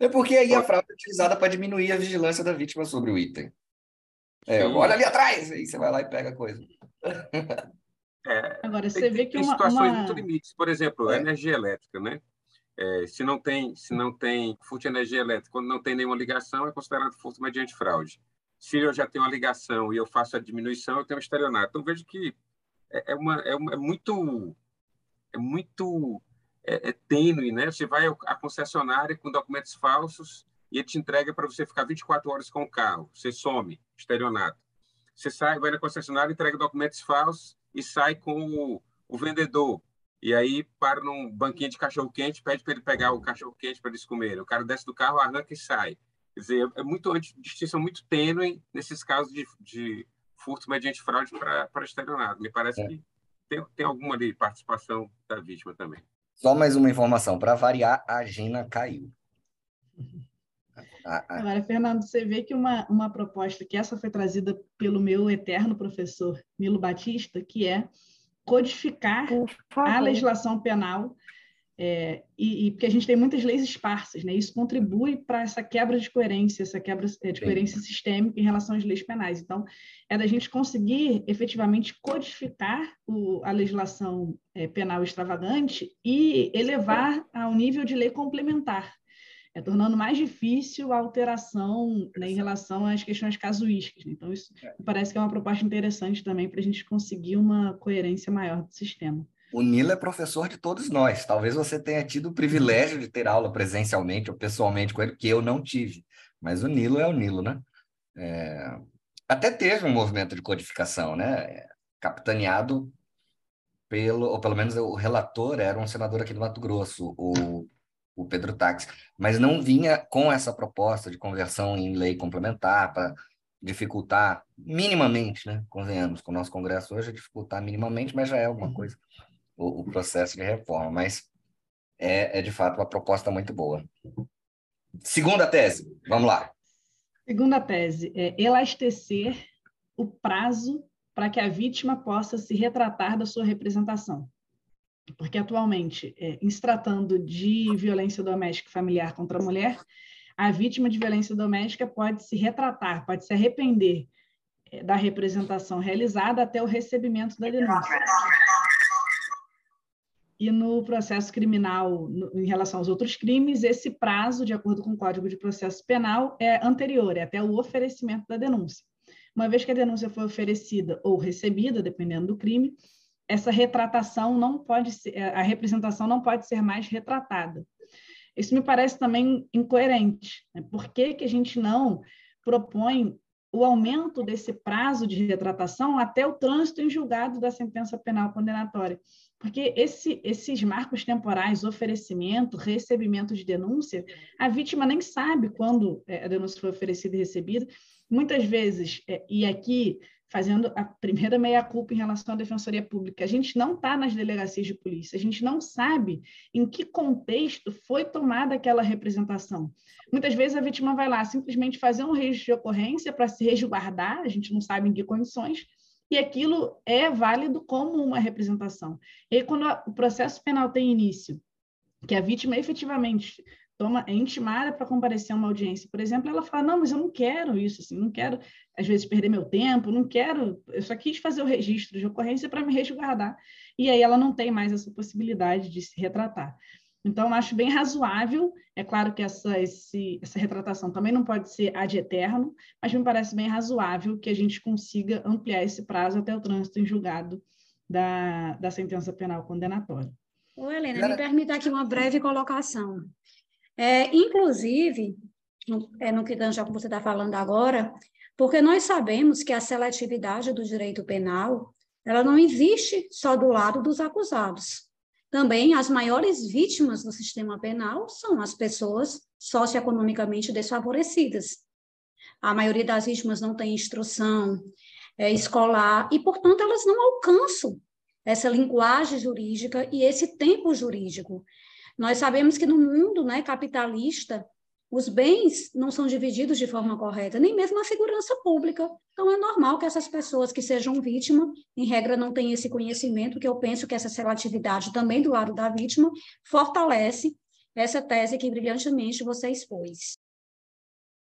é porque aí a fraude é utilizada para diminuir a vigilância da vítima sobre o item. É, olha ali atrás, aí você vai lá e pega a coisa. É, Agora, você tem, vê que tem uma, situações uma... muito limites. Por exemplo, a é. energia elétrica, né? É, se não tem se não tem furto de energia elétrica, quando não tem nenhuma ligação, é considerado furto mediante fraude. Se eu já tenho uma ligação e eu faço a diminuição, eu tenho um estelionato. Então, vejo que é, é uma, é, uma, é muito é muito é, é tênue, né? Você vai à concessionária com documentos falsos e ele te entrega para você ficar 24 horas com o carro. Você some, estelionato. Você sai, vai na concessionária, entrega documentos falsos e sai com o, o vendedor. E aí para num banquinho de cachorro-quente, pede para ele pegar o cachorro-quente para eles comerem. O cara desce do carro, arranca e sai. Quer dizer, é muito uma distinção muito tênue nesses casos de, de furto mediante fraude para estelionato. Me parece é. que tem, tem alguma ali participação da vítima também. Só mais uma informação, para variar, a Gina caiu. Agora, Fernando, você vê que uma, uma proposta que essa foi trazida pelo meu eterno professor Milo Batista, que é codificar a legislação penal é, e, e, porque a gente tem muitas leis esparsas, né? Isso contribui para essa quebra de coerência, essa quebra é, de coerência sistêmica em relação às leis penais. Então, é da gente conseguir efetivamente codificar o, a legislação é, penal extravagante e elevar ao nível de lei complementar, é, tornando mais difícil a alteração né, em relação às questões casuísticas. Né? Então, isso me parece que é uma proposta interessante também para a gente conseguir uma coerência maior do sistema. O Nilo é professor de todos nós. Talvez você tenha tido o privilégio de ter aula presencialmente ou pessoalmente com ele, que eu não tive. Mas o Nilo é o Nilo, né? É... Até teve um movimento de codificação, né? Capitaneado pelo, ou pelo menos o relator era um senador aqui do Mato Grosso, o, o Pedro Tax, mas não vinha com essa proposta de conversão em lei complementar para dificultar minimamente, né? Convenhamos, com o nosso Congresso hoje, é dificultar minimamente, mas já é alguma uhum. coisa o, o processo de reforma, mas é, é de fato uma proposta muito boa. Segunda tese, vamos lá. Segunda tese é elastecer o prazo para que a vítima possa se retratar da sua representação. Porque atualmente, é, em se tratando de violência doméstica familiar contra a mulher, a vítima de violência doméstica pode se retratar, pode se arrepender é, da representação realizada até o recebimento da denúncia e no processo criminal, em relação aos outros crimes, esse prazo, de acordo com o Código de Processo Penal, é anterior, é até o oferecimento da denúncia. Uma vez que a denúncia foi oferecida ou recebida, dependendo do crime, essa retratação não pode ser, é, a representação não pode ser mais retratada. Isso me parece também incoerente. Né? Por que, que a gente não propõe o aumento desse prazo de retratação até o trânsito em julgado da sentença penal condenatória? Porque esse, esses marcos temporais, oferecimento, recebimento de denúncia, a vítima nem sabe quando é, a denúncia foi oferecida e recebida. Muitas vezes, é, e aqui fazendo a primeira meia-culpa em relação à defensoria pública, a gente não está nas delegacias de polícia, a gente não sabe em que contexto foi tomada aquela representação. Muitas vezes a vítima vai lá simplesmente fazer um registro de ocorrência para se resguardar, a gente não sabe em que condições, e aquilo é válido como uma representação. E aí, quando o processo penal tem início, que a vítima efetivamente toma, é intimada para comparecer a uma audiência, por exemplo, ela fala, não, mas eu não quero isso, assim, não quero, às vezes, perder meu tempo, não quero, eu só quis fazer o registro de ocorrência para me resguardar, e aí ela não tem mais essa possibilidade de se retratar. Então, acho bem razoável. É claro que essa, esse, essa retratação também não pode ser ad eterno, mas me parece bem razoável que a gente consiga ampliar esse prazo até o trânsito em julgado da, da sentença penal condenatória. Ô, Helena, me permita aqui uma breve colocação. É, inclusive, no, é no que que você está falando agora, porque nós sabemos que a seletividade do direito penal ela não existe só do lado dos acusados. Também as maiores vítimas do sistema penal são as pessoas socioeconomicamente desfavorecidas. A maioria das vítimas não tem instrução é, escolar e, portanto, elas não alcançam essa linguagem jurídica e esse tempo jurídico. Nós sabemos que no mundo né, capitalista, os bens não são divididos de forma correta, nem mesmo a segurança pública. Então, é normal que essas pessoas que sejam vítima, em regra, não tenham esse conhecimento, que eu penso que essa seletividade também do lado da vítima fortalece essa tese que brilhantemente você expôs.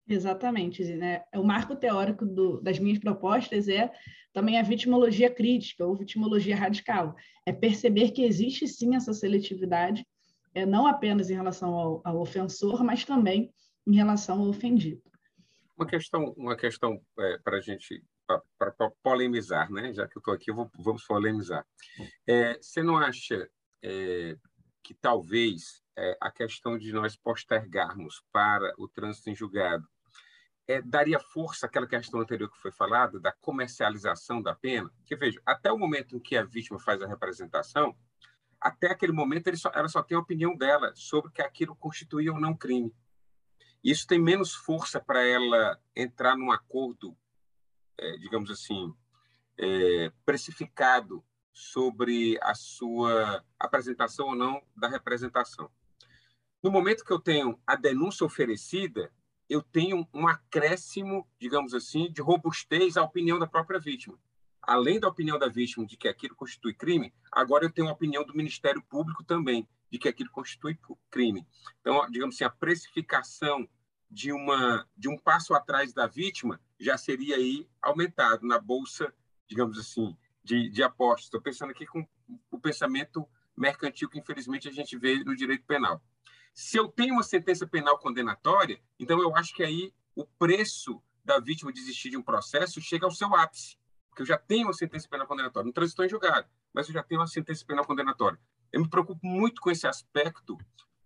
Exatamente, né? O marco teórico do, das minhas propostas é também a vitimologia crítica ou vitimologia radical. É perceber que existe sim essa seletividade é, não apenas em relação ao, ao ofensor, mas também em relação ao ofendido. Uma questão, uma questão é, para a gente para polemizar, né? Já que eu estou aqui, vou, vamos polemizar. É, você não acha é, que talvez é, a questão de nós postergarmos para o trânsito em julgado é, daria força àquela questão anterior que foi falada, da comercialização da pena? Que, veja, até o momento em que a vítima faz a representação, até aquele momento só, ela só tem a opinião dela sobre que aquilo constituía ou não crime. Isso tem menos força para ela entrar num acordo, é, digamos assim, é, precificado sobre a sua apresentação ou não da representação. No momento que eu tenho a denúncia oferecida, eu tenho um acréscimo, digamos assim, de robustez à opinião da própria vítima. Além da opinião da vítima de que aquilo constitui crime, agora eu tenho a opinião do Ministério Público também de que aquilo constitui crime. Então, digamos assim, a precificação de uma de um passo atrás da vítima já seria aí aumentado na bolsa, digamos assim, de, de apostas. Estou pensando aqui com o pensamento mercantil que infelizmente a gente vê no direito penal. Se eu tenho uma sentença penal condenatória, então eu acho que aí o preço da vítima desistir de um processo chega ao seu ápice, porque eu já tenho uma sentença penal condenatória, não transitou em julgado, mas eu já tenho uma sentença penal condenatória. Eu me preocupo muito com esse aspecto,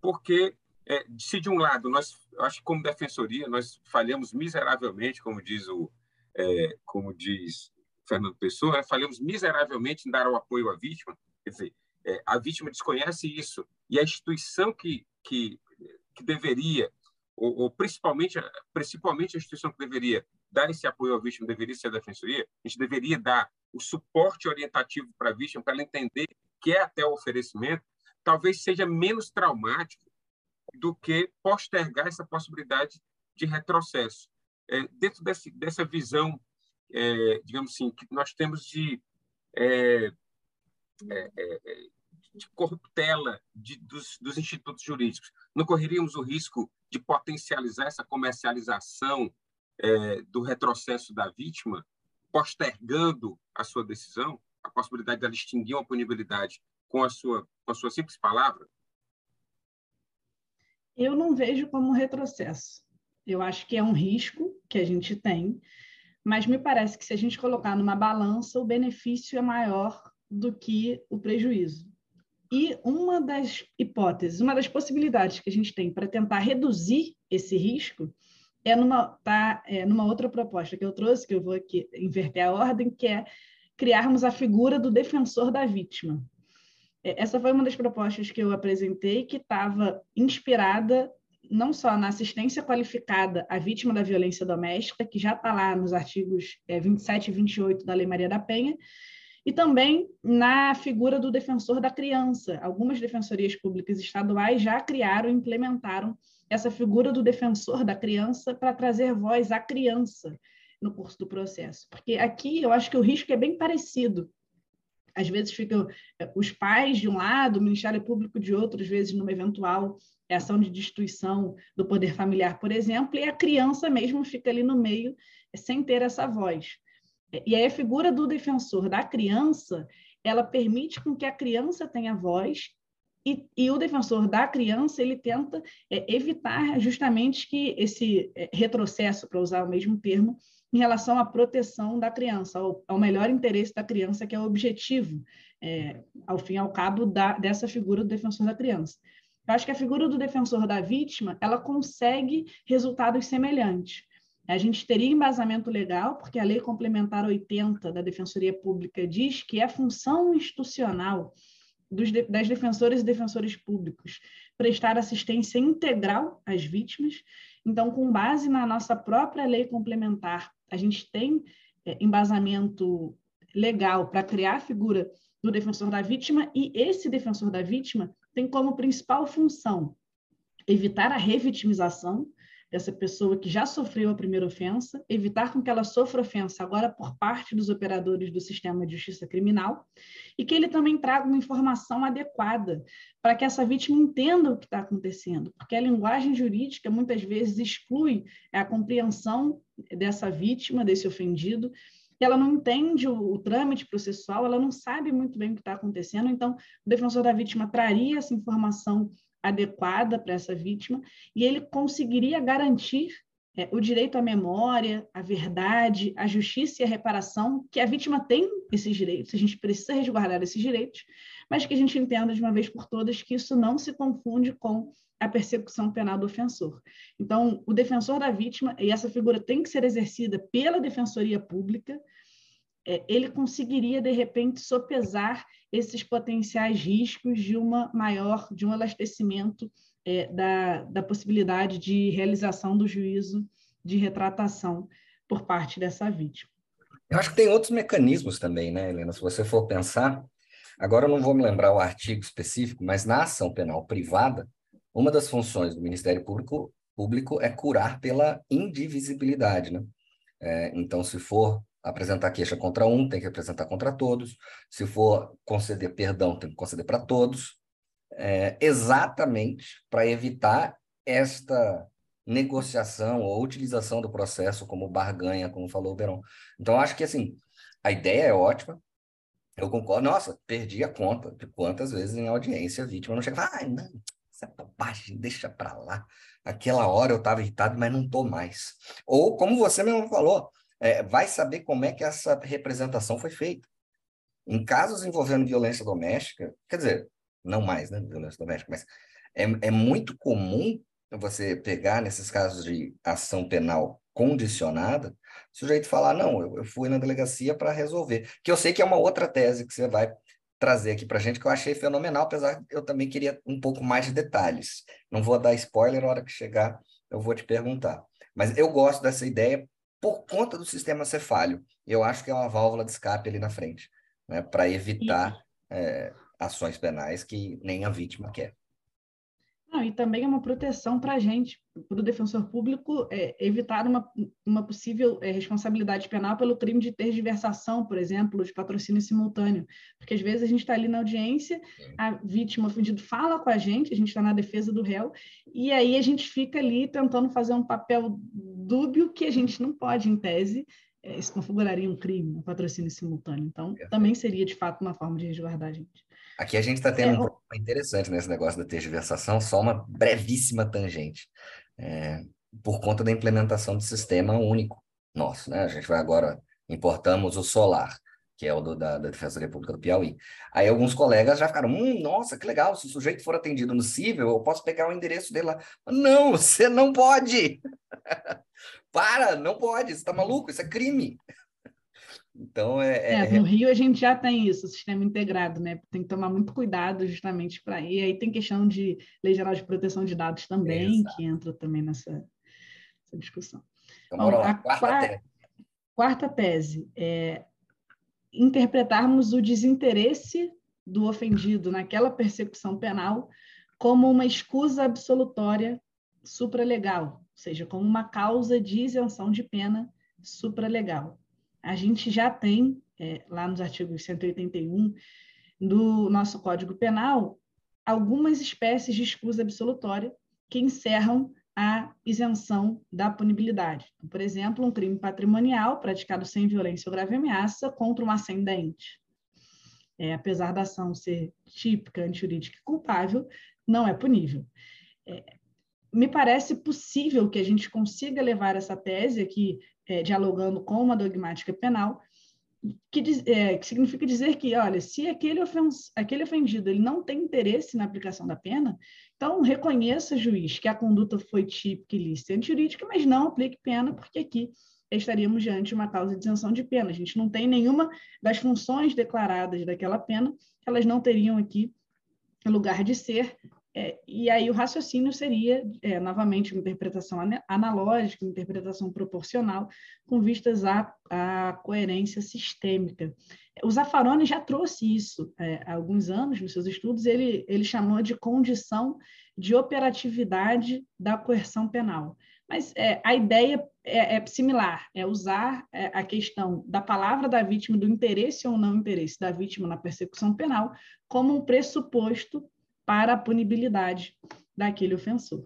porque é, se de um lado nós, acho que como defensoria nós falhamos miseravelmente, como diz o, é, como diz Fernando Pessoa, falhamos miseravelmente em dar o apoio à vítima. Quer dizer, é, a vítima desconhece isso e a instituição que que, que deveria, ou, ou, principalmente, principalmente a instituição que deveria dar esse apoio à vítima deveria ser a defensoria, a gente deveria dar o suporte orientativo para a vítima, para ela entender que é até o oferecimento, talvez seja menos traumático do que postergar essa possibilidade de retrocesso. É, dentro desse, dessa visão, é, digamos assim, que nós temos de é, é, é de corruptela de, dos, dos institutos jurídicos. Não correríamos o risco de potencializar essa comercialização é, do retrocesso da vítima, postergando a sua decisão, a possibilidade dela extinguir uma punibilidade com a sua, com a sua simples palavra? Eu não vejo como retrocesso. Eu acho que é um risco que a gente tem, mas me parece que se a gente colocar numa balança, o benefício é maior do que o prejuízo. E uma das hipóteses, uma das possibilidades que a gente tem para tentar reduzir esse risco é numa, tá, é numa outra proposta que eu trouxe, que eu vou aqui inverter a ordem, que é criarmos a figura do defensor da vítima. É, essa foi uma das propostas que eu apresentei, que estava inspirada não só na assistência qualificada à vítima da violência doméstica, que já está lá nos artigos é, 27 e 28 da Lei Maria da Penha, e também na figura do defensor da criança. Algumas defensorias públicas estaduais já criaram e implementaram essa figura do defensor da criança para trazer voz à criança no curso do processo. Porque aqui eu acho que o risco é bem parecido. Às vezes ficam eh, os pais de um lado, o Ministério Público de outro, às vezes numa eventual ação de destituição do poder familiar, por exemplo, e a criança mesmo fica ali no meio eh, sem ter essa voz. E aí a figura do defensor da criança, ela permite com que a criança tenha voz e, e o defensor da criança, ele tenta é, evitar justamente que esse é, retrocesso, para usar o mesmo termo, em relação à proteção da criança, ao, ao melhor interesse da criança, que é o objetivo, é, ao fim e ao cabo, da, dessa figura do defensor da criança. Eu acho que a figura do defensor da vítima, ela consegue resultados semelhantes. A gente teria embasamento legal, porque a Lei Complementar 80 da Defensoria Pública diz que é função institucional dos, das defensoras e defensores públicos prestar assistência integral às vítimas. Então, com base na nossa própria lei complementar, a gente tem é, embasamento legal para criar a figura do defensor da vítima, e esse defensor da vítima tem como principal função evitar a revitimização, dessa pessoa que já sofreu a primeira ofensa, evitar com que ela sofra ofensa agora por parte dos operadores do sistema de justiça criminal, e que ele também traga uma informação adequada para que essa vítima entenda o que está acontecendo, porque a linguagem jurídica muitas vezes exclui a compreensão dessa vítima, desse ofendido, ela não entende o, o, trâmite processual, ela não sabe muito bem o que está acontecendo, então o defensor da vítima traria essa informação adequada para essa vítima e ele conseguiria garantir é, o direito à memória, à verdade, à justiça e à reparação, que a vítima tem esses direitos, a gente precisa resguardar esses direitos, mas que a gente entenda de uma vez por todas que isso não se confunde com a persecução penal do ofensor. Então, o defensor da vítima, e essa figura tem que ser exercida pela defensoria pública, ele conseguiria, de repente, sopesar esses potenciais riscos de uma maior, de um elastecimento é, da, da possibilidade de realização do juízo de retratação por parte dessa vítima. Eu acho que tem outros mecanismos também, né, Helena? Se você for pensar, agora eu não vou me lembrar o artigo específico, mas na ação penal privada, uma das funções do Ministério Público, público é curar pela indivisibilidade, né? É, então, se for apresentar queixa contra um, tem que apresentar contra todos. Se for conceder perdão, tem que conceder para todos é, exatamente para evitar esta negociação ou utilização do processo como barganha, como falou o Beron. Então, acho que assim, a ideia é ótima. Eu concordo. Nossa, perdi a conta de quantas vezes em audiência a vítima não chega e fala, ah, não, isso é bobagem, deixa para lá. Aquela hora eu estava irritado, mas não estou mais. Ou, como você mesmo falou, é, vai saber como é que essa representação foi feita. Em casos envolvendo violência doméstica, quer dizer, não mais, né, violência doméstica, mas é, é muito comum você pegar nesses casos de ação penal condicionada, o sujeito falar, não, eu, eu fui na delegacia para resolver. Que eu sei que é uma outra tese que você vai trazer aqui para gente, que eu achei fenomenal, apesar de eu também queria um pouco mais de detalhes. Não vou dar spoiler, na hora que chegar eu vou te perguntar. Mas eu gosto dessa ideia por conta do sistema cefálio. Eu acho que é uma válvula de escape ali na frente, né, para evitar é, ações penais que nem a vítima quer. Não, e também é uma proteção para a gente, para o defensor público, é, evitar uma, uma possível é, responsabilidade penal pelo crime de tergiversação, por exemplo, de patrocínio simultâneo. Porque às vezes a gente está ali na audiência, a vítima, ofendido, fala com a gente, a gente está na defesa do réu, e aí a gente fica ali tentando fazer um papel dúbio que a gente não pode, em tese, é, isso configuraria um crime, um patrocínio simultâneo. Então, também seria, de fato, uma forma de resguardar a gente. Aqui a gente está tendo é, um problema interessante nesse negócio da tergiversação, só uma brevíssima tangente, é, por conta da implementação do sistema único nosso. Né? A gente vai agora, importamos o solar, que é o do, da, da Defensoria Pública do Piauí. Aí alguns colegas já ficaram, hum, nossa, que legal, se o sujeito for atendido no cível, eu posso pegar o endereço dele lá. Não, você não pode! Para, não pode, você está maluco, isso é crime. Então, é, é, é, No Rio a gente já tem isso, o sistema integrado, né? Tem que tomar muito cuidado justamente para. E aí tem questão de Lei Geral de Proteção de Dados também, que entra também nessa, nessa discussão. Então, Bom, lá, a quarta, quarta tese. Quarta tese é interpretarmos o desinteresse do ofendido naquela persecução penal como uma escusa absolutória supralegal, ou seja, como uma causa de isenção de pena supralegal a gente já tem, é, lá nos artigos 181 do nosso Código Penal, algumas espécies de escusa absolutória que encerram a isenção da punibilidade. Então, por exemplo, um crime patrimonial praticado sem violência ou grave ameaça contra um ascendente. É, apesar da ação ser típica, antijurídica e culpável, não é punível. É, me parece possível que a gente consiga levar essa tese aqui é, dialogando com uma dogmática penal, que, diz, é, que, significa dizer que, olha, se aquele, ofens, aquele ofendido ele não tem interesse na aplicação da pena, então reconheça, juiz, que a conduta foi típica, ilícita e antijurídica, mas não aplique pena, porque aqui estaríamos diante de uma causa de isenção de pena. A gente não tem nenhuma das funções declaradas daquela pena, elas não teriam aqui lugar de ser, é, e aí o raciocínio seria, é, novamente, uma interpretação analógica, uma interpretação proporcional, com vistas à, à coerência sistêmica. O Zaffaroni já trouxe isso é, há alguns anos nos seus estudos, ele, ele chamou de condição de operatividade da coerção penal. Mas é, a ideia é, é, similar, é usar é, a questão da palavra da vítima, do interesse ou não interesse da vítima na persecução penal, como um pressuposto para a punibilidade daquele ofensor.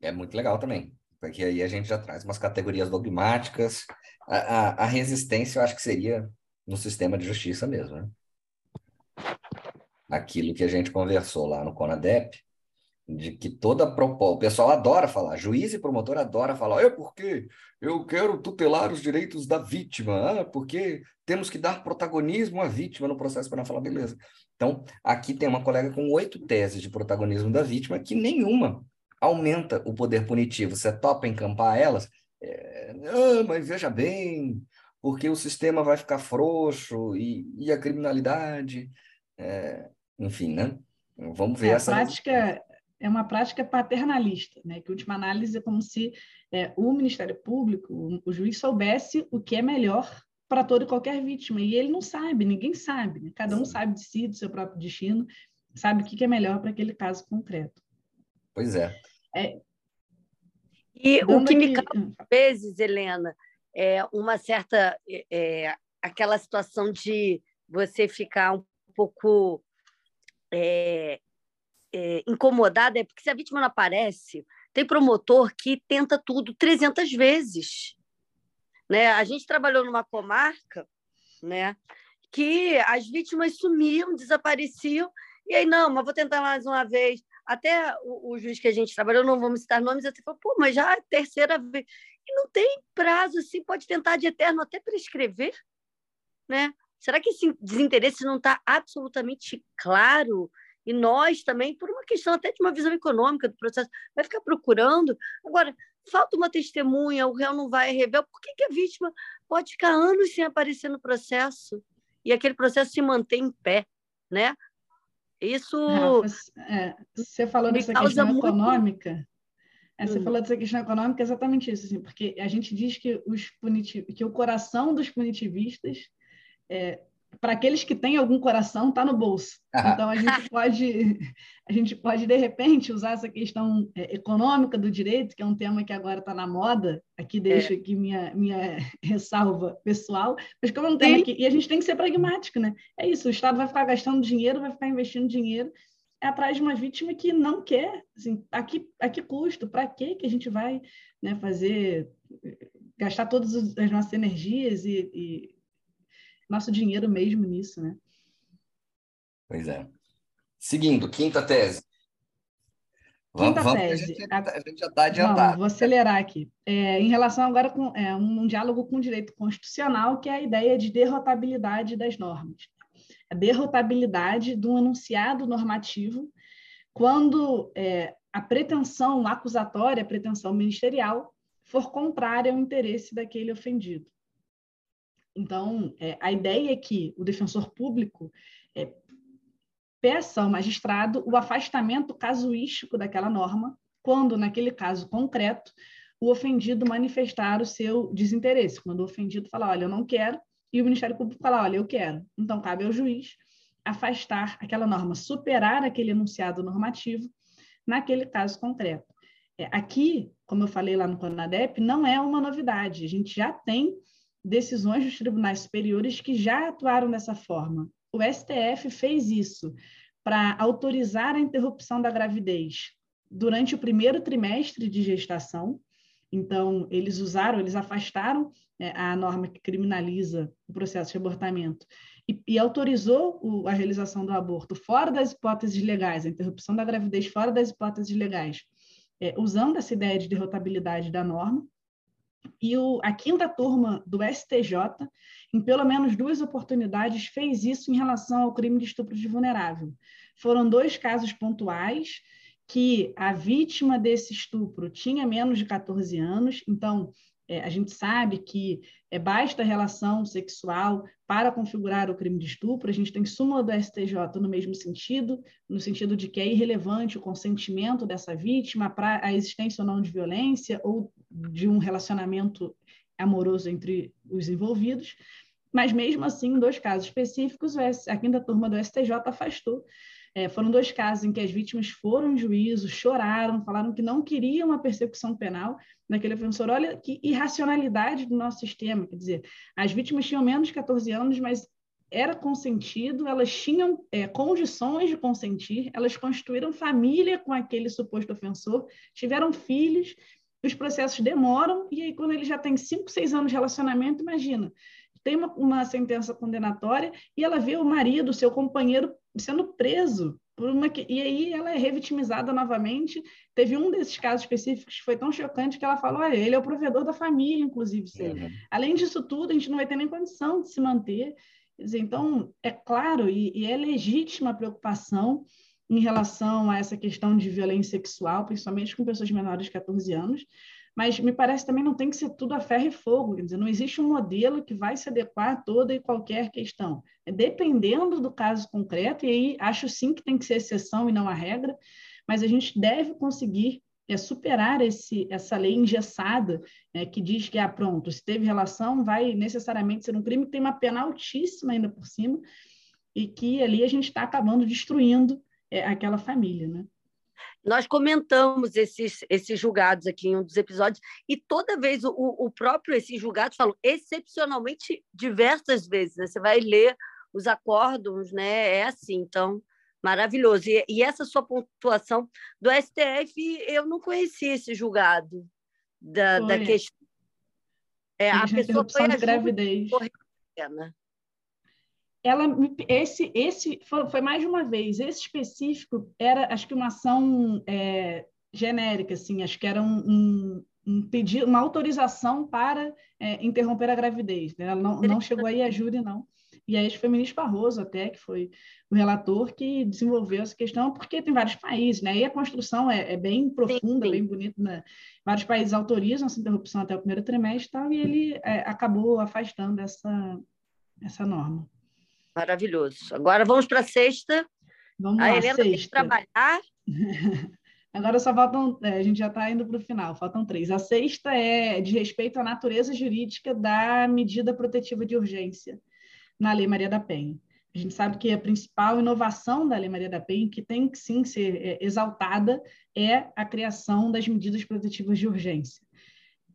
É muito legal também, porque aí a gente já traz umas categorias dogmáticas. A, a, a resistência, eu acho que seria no sistema de justiça mesmo, né? Aquilo que a gente conversou lá no CONADEP, de que toda proposta, o pessoal adora falar, juiz e promotor adora falar, é porque eu quero tutelar os direitos da vítima, ah, porque temos que dar protagonismo à vítima no processo penal. Falar, beleza. Então, aqui tem uma colega com oito teses de protagonismo da vítima, que nenhuma aumenta o poder punitivo. Você topa encampar elas? É, ah, mas veja bem, porque o sistema vai ficar frouxo e, e a criminalidade, é, enfim, né? Vamos ver é, essa. A prática, é uma prática paternalista, né? que, última análise, é como se é, o Ministério Público, o, o, juiz, soubesse o que é melhor para toda e qualquer vítima. E ele não sabe, ninguém sabe. Né? Cada um sabe de si, do seu próprio destino, sabe o que é melhor para aquele caso concreto. Pois é. é e o que me causa, às vezes, Helena, é uma certa. É, é, aquela situação de você ficar um pouco. É, é, incomodada é porque se a vítima não aparece, tem promotor que tenta tudo 300 vezes. Né? A gente trabalhou numa comarca né, que as vítimas sumiam, desapareciam, e aí, não, mas vou tentar mais uma vez. Até o, o juiz que a gente trabalhou, não vamos citar nomes, até falou, pô, mas já é a terceira vez. E não tem prazo, assim, pode tentar de eterno até prescrever, né? Será que esse desinteresse não está absolutamente claro e nós também, por uma questão até de uma visão econômica do processo, vai ficar procurando. Agora, falta uma testemunha, o réu não vai revelar. Por que, que a vítima pode ficar anos sem aparecer no processo e aquele processo se mantém em pé, né? Isso. Rafa, é, você falou dessa questão muito... econômica. É, você hum. falou dessa questão econômica, é exatamente isso, assim, porque a gente diz que, os que o coração dos punitivistas é, para aqueles que têm algum coração, está no bolso. Então a gente pode, a gente pode de repente usar essa questão é, econômica do direito, que é um tema que agora está na moda. Aqui deixo é. aqui minha minha ressalva pessoal, mas como é um tema que e a gente tem que ser pragmático, né? É isso. O Estado vai ficar gastando dinheiro, vai ficar investindo dinheiro é atrás de uma vítima que não quer, assim, a que, a que custo, para que que a gente vai né, fazer, gastar todas as nossas energias e, e nosso dinheiro mesmo nisso, né? Pois é. Seguindo, quinta tese. Quinta vamos, tese. A gente, a gente já está adiantado. Vamos, vou acelerar aqui. É, em relação agora com é, um, um diálogo com o direito constitucional, que é a ideia de derrotabilidade das normas. A derrotabilidade do enunciado normativo quando é, a pretensão acusatória, a pretensão ministerial, for contrária ao interesse daquele ofendido. Então, é, a ideia é que o defensor público é, peça ao magistrado o afastamento casuístico daquela norma, quando, naquele caso concreto, o ofendido manifestar o seu desinteresse. Quando o ofendido falar, olha, eu não quero, e o Ministério Público falar, olha, eu quero. Então, cabe ao juiz afastar aquela norma, superar aquele enunciado normativo naquele caso concreto. É, aqui, como eu falei lá no Conadep, não é uma novidade. A gente já tem decisões dos tribunais superiores que já atuaram dessa forma. O STF fez isso para autorizar a interrupção da gravidez durante o primeiro trimestre de gestação. Então, eles usaram, eles afastaram é, a norma que criminaliza o processo de abortamento e, e autorizou o, a realização do aborto fora das hipóteses legais, a interrupção da gravidez fora das hipóteses legais, é, usando essa ideia de derrotabilidade da norma. E o, a quinta turma do STJ, em pelo menos duas oportunidades, fez isso em relação ao crime de estupro de vulnerável. Foram dois casos pontuais que a vítima desse estupro tinha menos de 14 anos, então é, a gente sabe que é, basta relação sexual para configurar o crime de estupro. A gente tem súmula do STJ no mesmo sentido, no sentido de que é irrelevante o consentimento dessa vítima para a existência ou não de violência ou de um relacionamento amoroso entre os envolvidos. Mas, mesmo assim, em dois casos específicos, a quinta turma do STJ afastou é, foram dois casos em que as vítimas foram em juízo, choraram, falaram que não queriam uma persecução penal naquele ofensor. Olha que irracionalidade do nosso sistema. Quer dizer, as vítimas tinham menos de 14 anos, mas era consentido, elas tinham é, condições de consentir, elas constituíram família com aquele suposto ofensor, tiveram filhos, os processos demoram, e aí, quando ele já tem cinco, seis anos de relacionamento, imagina, tem uma, uma sentença condenatória e ela vê o marido, seu companheiro, sendo preso por uma. E aí ela é revitimizada novamente. Teve um desses casos específicos que foi tão chocante que ela falou: olha, ele é o provedor da família, inclusive. Uhum. Além disso tudo, a gente não vai ter nem condição de se manter. Então, é claro e, e é legítima a preocupação em relação a essa questão de violência sexual, principalmente com pessoas menores de 14 anos, mas me parece também não tem que ser tudo a ferro e fogo, quer dizer, não existe um modelo que vai se adequar a toda e qualquer questão. É dependendo do caso concreto, e aí acho sim que tem que ser exceção e não a regra, mas a gente deve conseguir é, superar esse, essa lei engessada é, que diz que, ah, pronto, se teve relação, vai necessariamente ser um crime que tem uma pena altíssima ainda por cima, e que ali a gente está acabando destruindo é, aquela família, né? Nós comentamos esses, esses julgados aqui em um dos episódios, e toda vez o, o próprio esses julgados falam excepcionalmente diversas vezes. Né? Você vai ler os acórdons, né? É assim, então, maravilhoso. E, e, essa sua pontuação do STF, eu não conhecia esse julgado da, da questão. É, a pessoa foi a gravidez. Né? Ela esse esse foi, mais de uma vez esse específico era acho que uma ação é, genérica assim acho que era um, um, um pedido uma autorização para é, interromper a gravidez né? ela não, não chegou aí a júri não e aí foi o ministro Barroso até que foi o relator que desenvolveu essa questão porque tem vários países né e a construção é, é bem profunda sim, sim. bem bonita né? vários países autorizam essa interrupção até o primeiro trimestre e tal e ele é, acabou afastando essa essa norma Maravilhoso. Agora vamos para a sexta. Vamos a lá, Helena sexta. tem que trabalhar. Agora só faltam, é, a gente já está indo para o final, faltam três. A sexta é de respeito à natureza jurídica da medida protetiva de urgência na Lei Maria da Penha. A gente sabe que a principal inovação da Lei Maria da Penha, que tem que sim ser é, exaltada, é a criação das medidas protetivas de urgência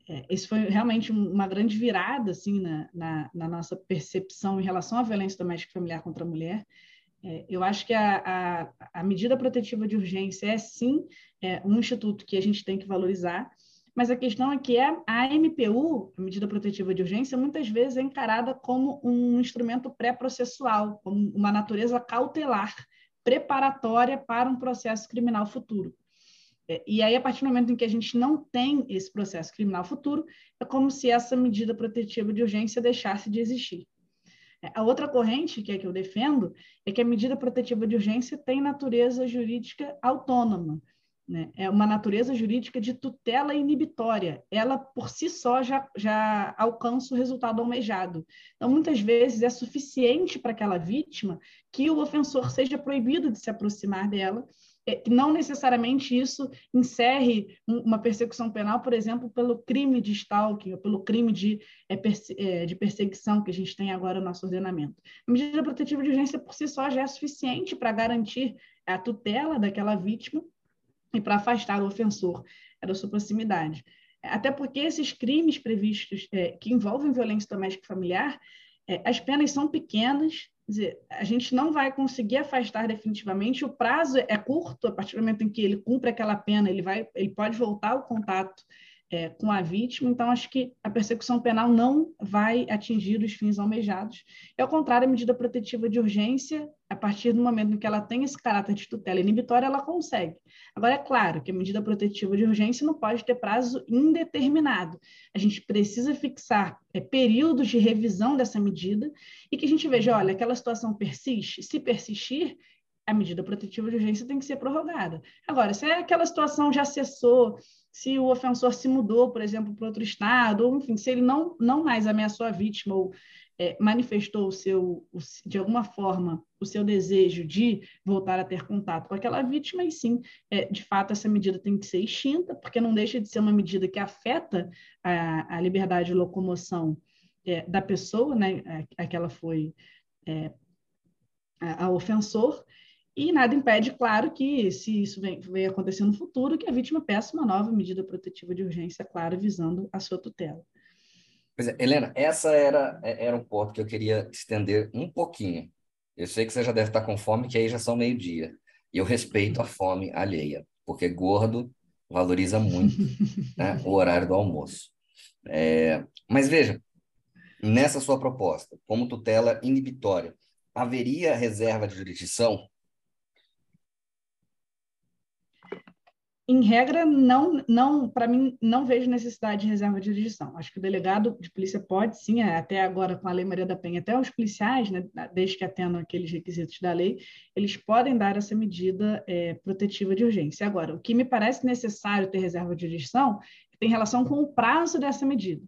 é, esse foi realmente uma grande virada assim na, na, na, nossa percepção em relação à violência doméstica familiar contra a mulher. É, eu acho que a, a, a, medida protetiva de urgência é sim é, um instituto que a gente tem que valorizar, mas a questão é que a, a MPU, a medida protetiva de urgência, muitas vezes é encarada como um instrumento pré-processual, como uma natureza cautelar, preparatória para um processo criminal futuro. É, e aí, a partir do momento em que a gente não tem esse processo criminal futuro, é como se essa medida protetiva de urgência deixasse de existir. É, a outra corrente, que é que eu defendo, é que a medida protetiva de urgência tem natureza jurídica autônoma. Né? É uma natureza jurídica de tutela inibitória. Ela, por si só, já, já alcança o resultado almejado. Então, muitas vezes, é suficiente para aquela vítima que o ofensor seja proibido de se aproximar dela não necessariamente isso encerre uma persecução penal, por exemplo, pelo crime de stalking ou pelo crime de, é, é, de perseguição que a gente tem agora no nosso ordenamento. A medida protetiva de urgência por si só já é suficiente para garantir a tutela daquela vítima e para afastar o ofensor da sua proximidade. Até porque esses crimes previstos é, que envolvem violência doméstica familiar, é, as penas são pequenas, dizer, a gente não vai conseguir afastar definitivamente, o prazo é curto, a partir do momento em que ele cumpre aquela pena, ele, vai, ele pode voltar ao contato é, com a vítima, então acho que a persecução penal não vai atingir os fins almejados. É ao contrário, a medida protetiva de urgência, a partir do momento em que ela tem esse caráter de tutela inibitória, ela consegue. Agora, é claro que a medida protetiva de urgência não pode ter prazo indeterminado. A gente precisa fixar é, períodos de revisão dessa medida e que a gente veja, olha, aquela situação persiste, se persistir, a medida protetiva de urgência tem que ser prorrogada. Agora, se aquela situação já cessou, se o ofensor se mudou, por exemplo, para outro estado, ou enfim, se ele não, não mais ameaçou a vítima ou é, manifestou o seu, o, de alguma forma o seu desejo de voltar a ter contato com aquela vítima, e sim, é, de fato, essa medida tem que ser extinta, porque não deixa de ser uma medida que afeta a, a liberdade de locomoção é, da pessoa, né, a, a que ela foi é, a, a ofensor, e nada impede, claro, que, se isso vem, vem acontecer no futuro, que a vítima peça uma nova medida protetiva de urgência, claro, visando a sua tutela. Pois é, Helena, essa era, é, era um ponto que eu queria estender um pouquinho. Eu sei que você já deve estar com fome, que aí já são meio-dia. E eu respeito a fome alheia, porque gordo valoriza muito né, o horário do almoço. É, mas veja, nessa sua proposta, como tutela inibitória, haveria reserva de jurisdição em regra, não, não para mim, não vejo necessidade de reserva de jurisdição. Acho que o delegado de polícia pode, sim, é, até agora com a Lei Maria da Penha, até os policiais, né, desde que atendam aqueles requisitos da lei, eles podem dar essa medida é, protetiva de urgência. Agora, o que me parece necessário ter reserva de jurisdição tem relação com o prazo dessa medida.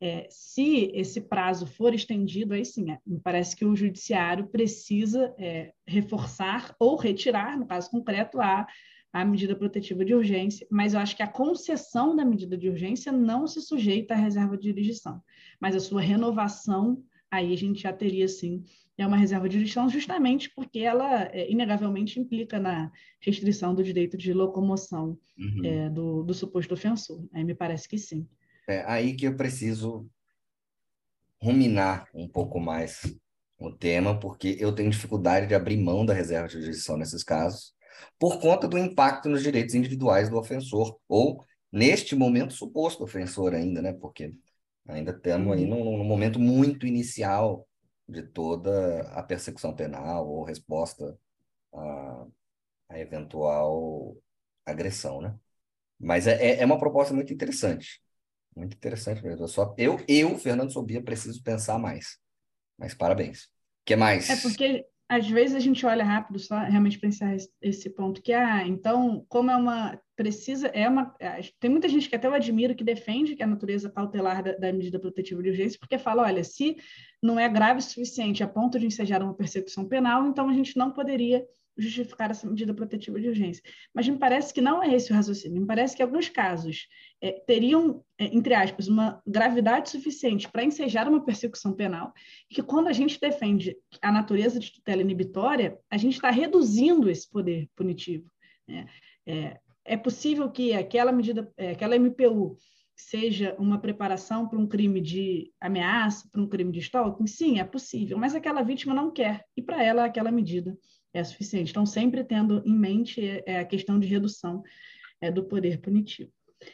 É, se esse prazo for estendido, aí sim, é, me parece que o judiciário precisa é, reforçar ou retirar, no caso concreto, a a medida protetiva de urgência, mas eu acho que a concessão da medida de urgência não se sujeita à reserva de jurisdição, mas a sua renovação, aí a gente já teria, sim, é uma reserva de jurisdição justamente porque ela, é, inegavelmente, implica na restrição do direito de locomoção uhum. é, do, do suposto ofensor. Aí me parece que sim. É aí que eu preciso ruminar um pouco mais o tema, porque eu tenho dificuldade de abrir mão da reserva de jurisdição nesses casos, por conta do impacto nos direitos individuais do ofensor, ou, neste momento, suposto ofensor ainda, né? Porque ainda estamos aí num, num momento muito inicial de toda a persecução penal ou resposta a, a eventual agressão, né? Mas é, é, é uma proposta muito interessante. Muito interessante mesmo. Só, eu, eu, Fernando Sobia, preciso pensar mais. Mas parabéns. O que mais? É porque às vezes a gente olha rápido só realmente pensar esse ponto que ah, então como é uma precisa é uma é, tem muita gente que até eu admiro que defende que a natureza cautelar da, da, medida protetiva de urgência porque fala olha se não é grave o suficiente a ponto de ensejar uma persecução penal então a gente não poderia justificar essa medida protetiva de urgência. Mas me parece que não é esse o raciocínio. Me parece que alguns casos é, teriam, é, entre aspas, uma gravidade suficiente para ensejar uma persecução penal, e que quando a gente defende a natureza de tutela inibitória, a gente está reduzindo esse poder punitivo. Né? É, é possível que aquela medida, é, aquela MPU seja uma preparação para um crime de ameaça, para um crime de stalking? Sim, é possível, mas aquela vítima não quer, e para ela aquela medida é suficiente. Então, sempre tendo em mente é, a questão de redução é, do poder punitivo.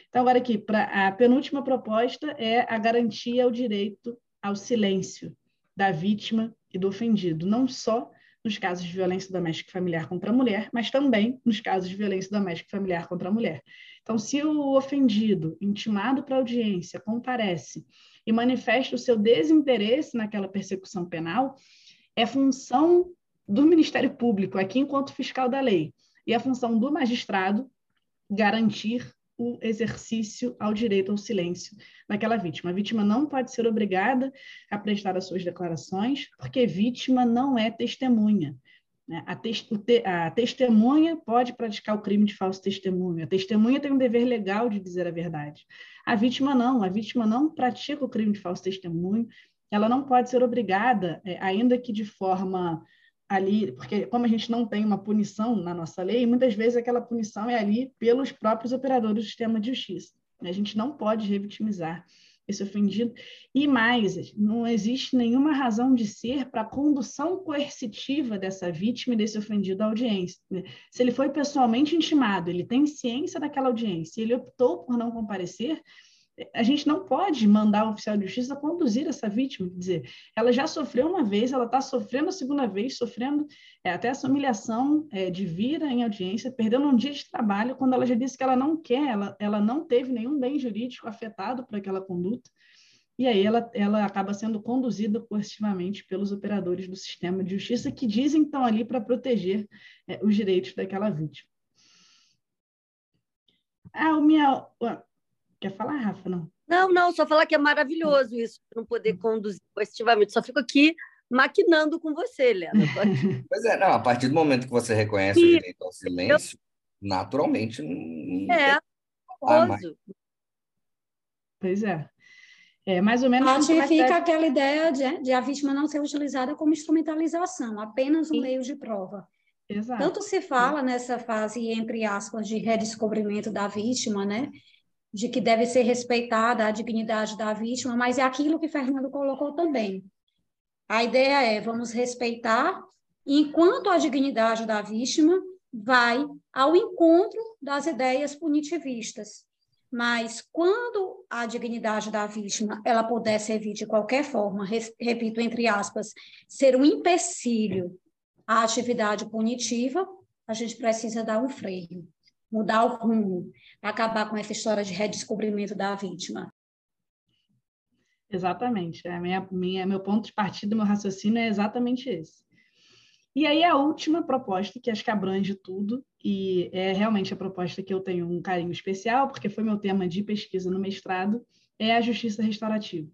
Então, agora aqui, para a penúltima proposta é a garantia ao direito ao silêncio da vítima e do ofendido, não só nos casos de violência doméstica e familiar contra a mulher, mas também nos casos de violência doméstica e familiar contra a mulher. Então, se o ofendido, intimado para audiência, comparece e manifesta o seu desinteresse naquela persecução penal, é função do Ministério Público, aqui enquanto fiscal da lei, e a função do magistrado garantir o exercício ao direito ao silêncio daquela vítima. A vítima não pode ser obrigada a prestar as suas declarações, porque vítima não é testemunha. Né? A, te a testemunha pode praticar o crime de falso testemunho. A testemunha tem um dever legal de dizer a verdade. A vítima não. A vítima não pratica o crime de falso testemunho. Ela não pode ser obrigada, é, ainda que de forma ali, porque como a gente não tem uma punição na nossa lei, muitas vezes aquela punição é ali pelos próprios operadores do sistema de justiça. A gente não pode revitimizar esse ofendido. E mais, não existe nenhuma razão de ser para a condução coercitiva dessa vítima e desse ofendido à audiência. Se ele foi pessoalmente intimado, ele tem ciência daquela audiência, ele optou por não comparecer, a gente não pode mandar o oficial de justiça conduzir essa vítima, quer dizer, ela já sofreu uma vez, ela está sofrendo a segunda vez, sofrendo é, até essa humilhação é, de vir em audiência, perdendo um dia de trabalho, quando ela já disse que ela não quer, ela, ela não teve nenhum bem jurídico afetado por aquela conduta, e aí ela, ela acaba sendo conduzida coercitivamente pelos operadores do sistema de justiça, que dizem estão ali para proteger é, os direitos daquela vítima. Ah, o minha, Quer falar, Rafa? Não. Não, não, só falar que é maravilhoso isso, não poder hum. conduzir positivamente. Só fico aqui maquinando com você, Helena. pois é, não, a partir do momento que você reconhece o direito ao silêncio, eu... naturalmente. é, ah, Pois é. É, mais ou menos. Ratifica aquela ideia de, de, a vítima não ser utilizada como instrumentalização, apenas um Sim. meio de prova. Exato. Tanto se fala nessa fase, entre aspas, de redescobrimento da vítima, né? De que deve ser respeitada a dignidade da vítima, mas é aquilo que Fernando colocou também. A ideia é vamos respeitar enquanto a dignidade da vítima vai ao encontro das ideias punitivistas. Mas quando a dignidade da vítima ela puder servir de qualquer forma, repito entre aspas, ser um empecilho à atividade punitiva, a gente precisa dar um freio. Mudar o rumo, acabar com essa história de redescobrimento da vítima. Exatamente. A minha, minha, meu ponto de partida, meu raciocínio é exatamente esse. E aí a última proposta, que acho que abrange tudo, e é realmente a proposta que eu tenho um carinho especial, porque foi meu tema de pesquisa no mestrado, é a justiça restaurativa.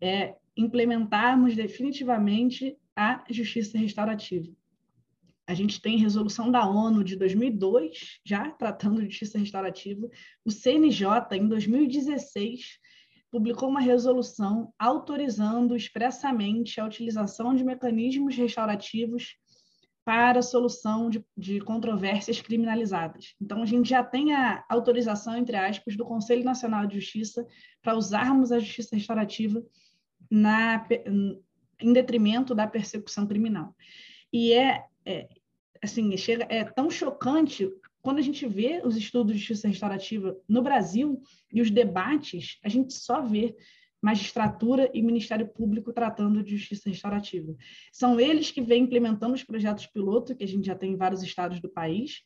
É implementarmos definitivamente a justiça restaurativa. A gente tem resolução da ONU de 2002, já tratando de justiça restaurativa. O CNJ, em 2016, publicou uma resolução autorizando expressamente a utilização de mecanismos restaurativos para solução de, de, controvérsias criminalizadas. Então, a gente já tem a autorização, entre aspas, do Conselho Nacional de Justiça para usarmos a justiça restaurativa na, em detrimento da persecução criminal. E é, é assim, chega, é tão chocante quando a gente vê os estudos de justiça restaurativa no Brasil e os debates, a gente só vê magistratura e Ministério Público tratando de justiça restaurativa. São eles que vêm implementando os projetos piloto, que a gente já tem em vários estados do país.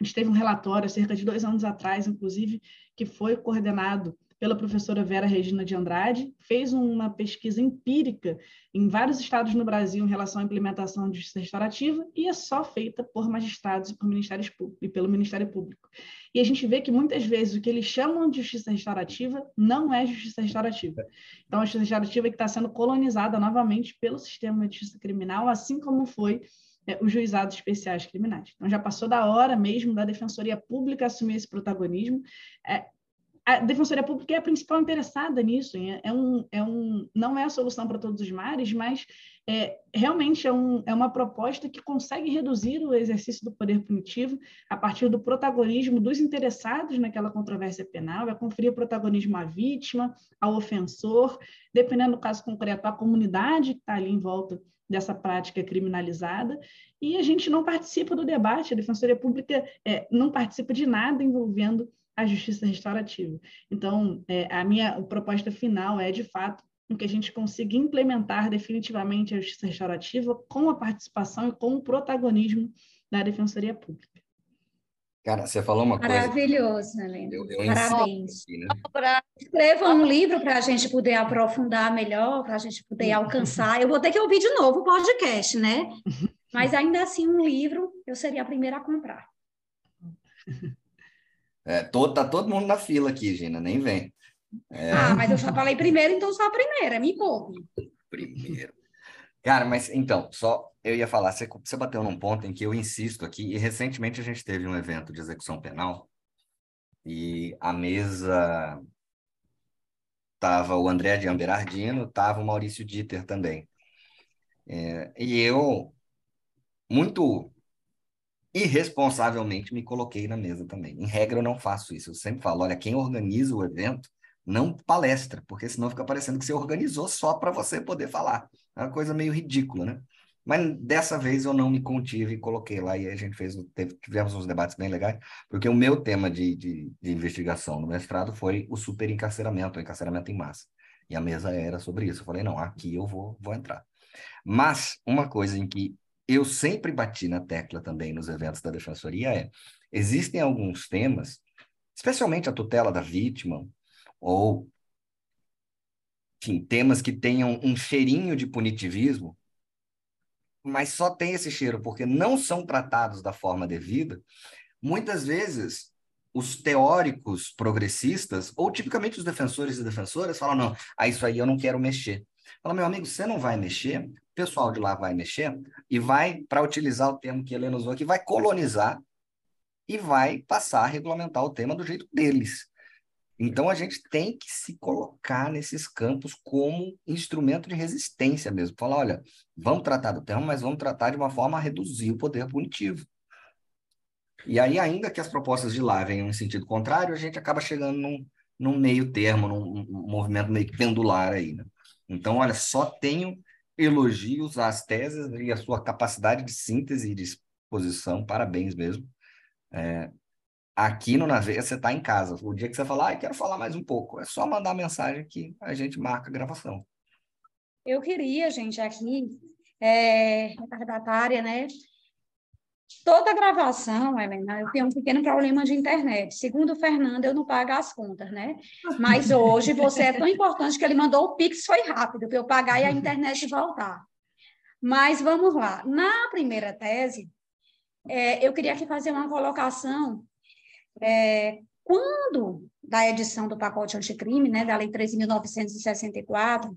A gente teve um relatório, cerca de dois anos atrás, inclusive, que foi coordenado pela professora Vera Regina de Andrade, fez uma pesquisa empírica em vários estados no Brasil em relação à implementação de justiça restaurativa e é só feita por magistrados e, por ministérios e pelo Ministério Público. E a gente vê que muitas vezes o que eles chamam de justiça restaurativa não é justiça restaurativa. Então, a justiça restaurativa é que está sendo colonizada novamente pelo sistema de justiça criminal, assim como foi é, os juizados especiais criminais. Então, já passou da hora mesmo da Defensoria Pública assumir esse protagonismo. É, a Defensoria Pública é a principal interessada nisso. É um, é um, não é a solução para todos os mares, mas é, realmente é, um, é uma proposta que consegue reduzir o exercício do poder punitivo a partir do protagonismo dos interessados naquela controvérsia penal, é conferir protagonismo à vítima, ao ofensor, dependendo do caso concreto, à comunidade que está ali em volta dessa prática criminalizada, e a gente não participa do debate, a Defensoria Pública é, não participa de nada envolvendo a justiça restaurativa. Então, é, a minha proposta final é, de fato, que a gente consiga implementar definitivamente a justiça restaurativa com a participação e com o protagonismo da Defensoria Pública. Cara, você falou uma coisa. Maravilhoso, Helena. Eu, eu Parabéns. Aqui, né? Escreva um livro para a gente poder aprofundar melhor, para a gente poder alcançar. Eu vou ter que ouvir de novo o podcast, né? Mas ainda assim, um livro eu seria a primeira a comprar. É, tô, tá todo mundo na fila aqui, Gina, nem vem. É... Ah, mas eu só falei primeiro, então sou a primeira, me poupe. Primeiro. Cara, mas então, só eu ia falar, você, você bateu num ponto em que eu insisto aqui, e recentemente a gente teve um evento de execução penal, e a mesa tava o André de Amberardino, tava o Maurício Dieter também. É, e eu, muito irresponsavelmente me coloquei na mesa também. Em regra, eu não faço isso. Eu sempre falo: olha, quem organiza o evento não palestra, porque senão fica parecendo que você organizou só para você poder falar. É uma coisa meio ridícula, né? Mas dessa vez eu não me contive e coloquei lá, e a gente fez, teve, tivemos uns debates bem legais, porque o meu tema de, de, de investigação no mestrado foi o superencarceramento, o encarceramento em massa. E a mesa era sobre isso. Eu falei, não, aqui eu vou, vou entrar. Mas uma coisa em que eu sempre bati na tecla também nos eventos da Defensoria é, existem alguns temas, especialmente a tutela da vítima, ou enfim, temas que tenham um cheirinho de punitivismo, mas só tem esse cheiro porque não são tratados da forma devida, muitas vezes os teóricos progressistas, ou tipicamente os defensores e defensoras, falam: não, a isso aí eu não quero mexer. Fala, meu amigo, você não vai mexer, pessoal de lá vai mexer e vai, para utilizar o termo que Helena usou aqui, vai colonizar e vai passar a regulamentar o tema do jeito deles. Então a gente tem que se colocar nesses campos como instrumento de resistência mesmo. Falar, olha, vamos tratar do tema, mas vamos tratar de uma forma a reduzir o poder punitivo. E aí, ainda que as propostas de lá venham em sentido contrário, a gente acaba chegando num, num meio termo, num, num movimento meio pendular aí, né? Então, olha, só tenho elogios às teses e à sua capacidade de síntese e de exposição, parabéns mesmo. É, aqui no Naveia você está em casa. O dia que você falar, ah, quero falar mais um pouco, é só mandar mensagem que a gente marca a gravação. Eu queria, gente, aqui, é, retardatária, né? Toda gravação, Helena, eu tenho um pequeno problema de internet. Segundo o Fernando, eu não pago as contas, né? Mas hoje você é tão importante que ele mandou o Pix, foi rápido, para eu pagar e a internet voltar. Mas vamos lá. Na primeira tese, é, eu queria aqui fazer uma colocação. É, quando, da edição do pacote anticrime, né, da Lei 13.964,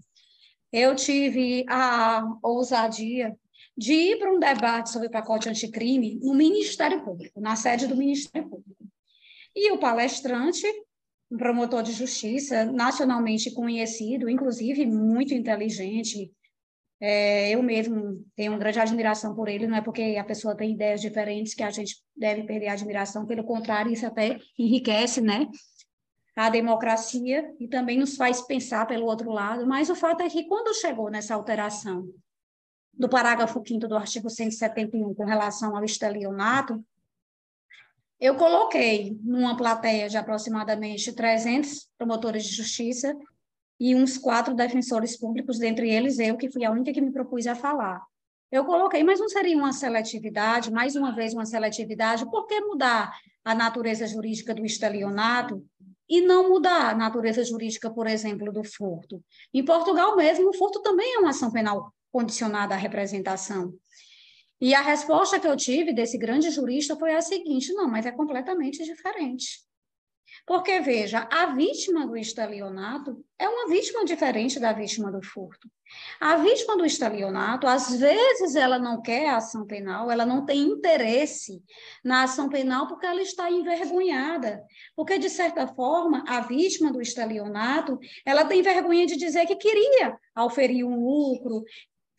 eu tive a ousadia de ir para um debate sobre o pacote anticrime no Ministério Público, na sede do Ministério Público. E o palestrante, um promotor de justiça nacionalmente conhecido, inclusive muito inteligente, é, eu mesmo tenho uma grande admiração por ele, não é porque a pessoa tem ideias diferentes que a gente deve perder a admiração, pelo contrário, isso até enriquece, né? A democracia e também nos faz pensar pelo outro lado, mas o fato é que quando chegou nessa alteração do parágrafo 5 do artigo 171 com relação ao estelionato, eu coloquei numa plateia de aproximadamente 300 promotores de justiça e uns quatro defensores públicos, dentre eles eu, que fui a única que me propus a falar. Eu coloquei, mas não seria uma seletividade, mais uma vez uma seletividade, por que mudar a natureza jurídica do estelionato e não mudar a natureza jurídica, por exemplo, do furto? Em Portugal mesmo, o furto também é uma ação penal condicionada à representação. E a resposta que eu tive desse grande jurista foi a seguinte: não, mas é completamente diferente. Porque, veja, a vítima do estelionato é uma vítima diferente da vítima do furto. A vítima do estelionato, às vezes, ela não quer a ação penal, ela não tem interesse na ação penal porque ela está envergonhada. Porque, de certa forma, a vítima do estelionato, ela tem vergonha de dizer que queria auferir um lucro,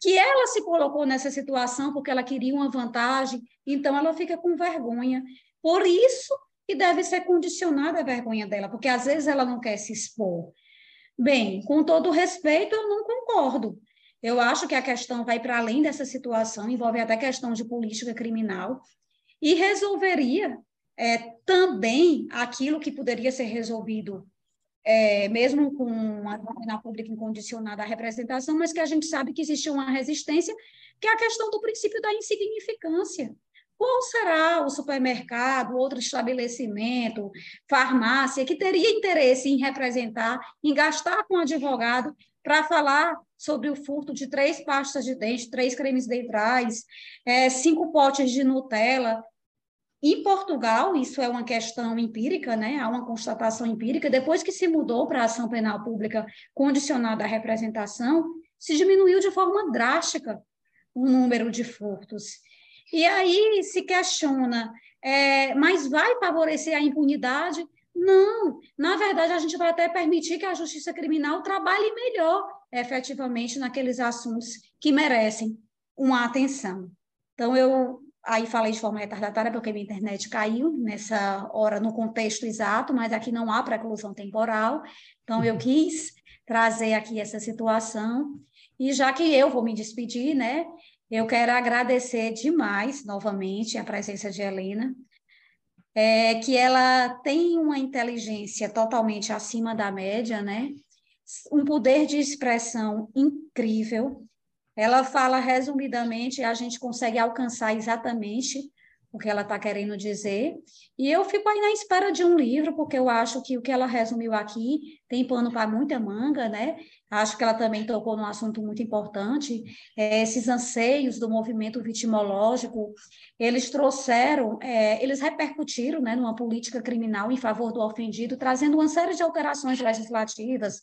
que ela se colocou nessa situação porque ela queria uma vantagem, então ela fica com vergonha. Por isso que deve ser condicionada a vergonha dela, porque às vezes ela não quer se expor. Bem, com todo respeito, eu não concordo. Eu acho que a questão vai para além dessa situação, envolve até questão de política criminal, e resolveria é, também aquilo que poderia ser resolvido é, mesmo com uma domina pública incondicionada à representação, mas que a gente sabe que existe uma resistência, que é a questão do princípio da insignificância. Qual será o supermercado, outro estabelecimento, farmácia, que teria interesse em representar, em gastar com advogado para falar sobre o furto de três pastas de dente, três cremes dentais, é, cinco potes de Nutella, em Portugal, isso é uma questão empírica, né? há uma constatação empírica, depois que se mudou para a ação penal pública condicionada à representação, se diminuiu de forma drástica o número de furtos. E aí se questiona, é, mas vai favorecer a impunidade? Não, na verdade, a gente vai até permitir que a justiça criminal trabalhe melhor, efetivamente, naqueles assuntos que merecem uma atenção. Então, eu Aí falei de forma retardatária porque minha internet caiu nessa hora no contexto exato, mas aqui não há preclusão temporal. Então eu uhum. quis trazer aqui essa situação e já que eu vou me despedir, né, eu quero agradecer demais novamente a presença de Helena, é, que ela tem uma inteligência totalmente acima da média, né? Um poder de expressão incrível, ela fala resumidamente, a gente consegue alcançar exatamente o que ela está querendo dizer. E eu fico aí na espera de um livro, porque eu acho que o que ela resumiu aqui tem pano para muita manga, né? Acho que ela também tocou num assunto muito importante. É, esses anseios do movimento vitimológico, eles trouxeram, é, eles repercutiram né, numa política criminal em favor do ofendido, trazendo uma série de alterações legislativas,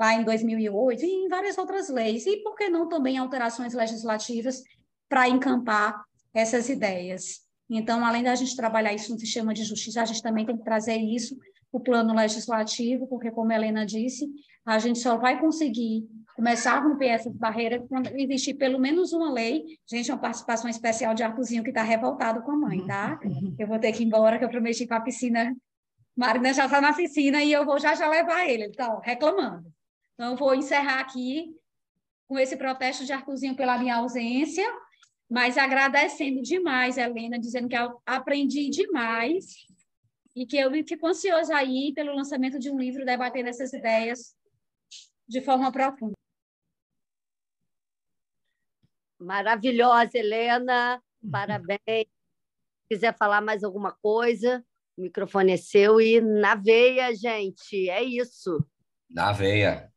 lá em 2008 e em várias outras leis. E por que não também alterações legislativas para encampar essas ideias? Então, além da gente trabalhar isso no sistema de justiça, a gente também tem que trazer isso para o plano legislativo, porque, como a Helena disse, a gente só vai conseguir começar a romper essas barreiras quando existir pelo menos uma lei. Gente, uma participação especial de Artuzinho que está revoltado com a mãe, tá? Eu vou ter que ir embora, que eu prometi para a piscina. Marina já está na piscina e eu vou já já levar ele. Ele está reclamando. Então, vou encerrar aqui com esse protesto de Artuzinho pela minha ausência, mas agradecendo demais, Helena, dizendo que eu aprendi demais e que eu fico ansiosa aí pelo lançamento de um livro debatendo essas ideias de forma profunda. Maravilhosa, Helena, parabéns. quiser falar mais alguma coisa, o microfone é seu e na veia, gente. É isso. Na veia.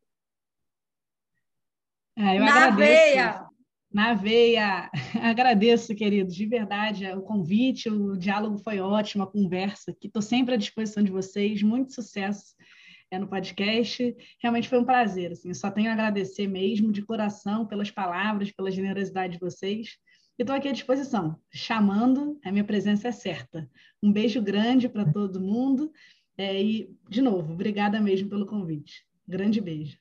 Ah, eu Na agradeço. veia! Na veia. Agradeço, queridos, de verdade, o convite, o diálogo foi ótimo, a conversa aqui. Estou sempre à disposição de vocês. Muito sucesso é, no podcast. Realmente foi um prazer. Assim, só tenho a agradecer mesmo, de coração, pelas palavras, pela generosidade de vocês. E estou aqui à disposição, chamando, a minha presença é certa. Um beijo grande para todo mundo. É, e, de novo, obrigada mesmo pelo convite. Grande beijo.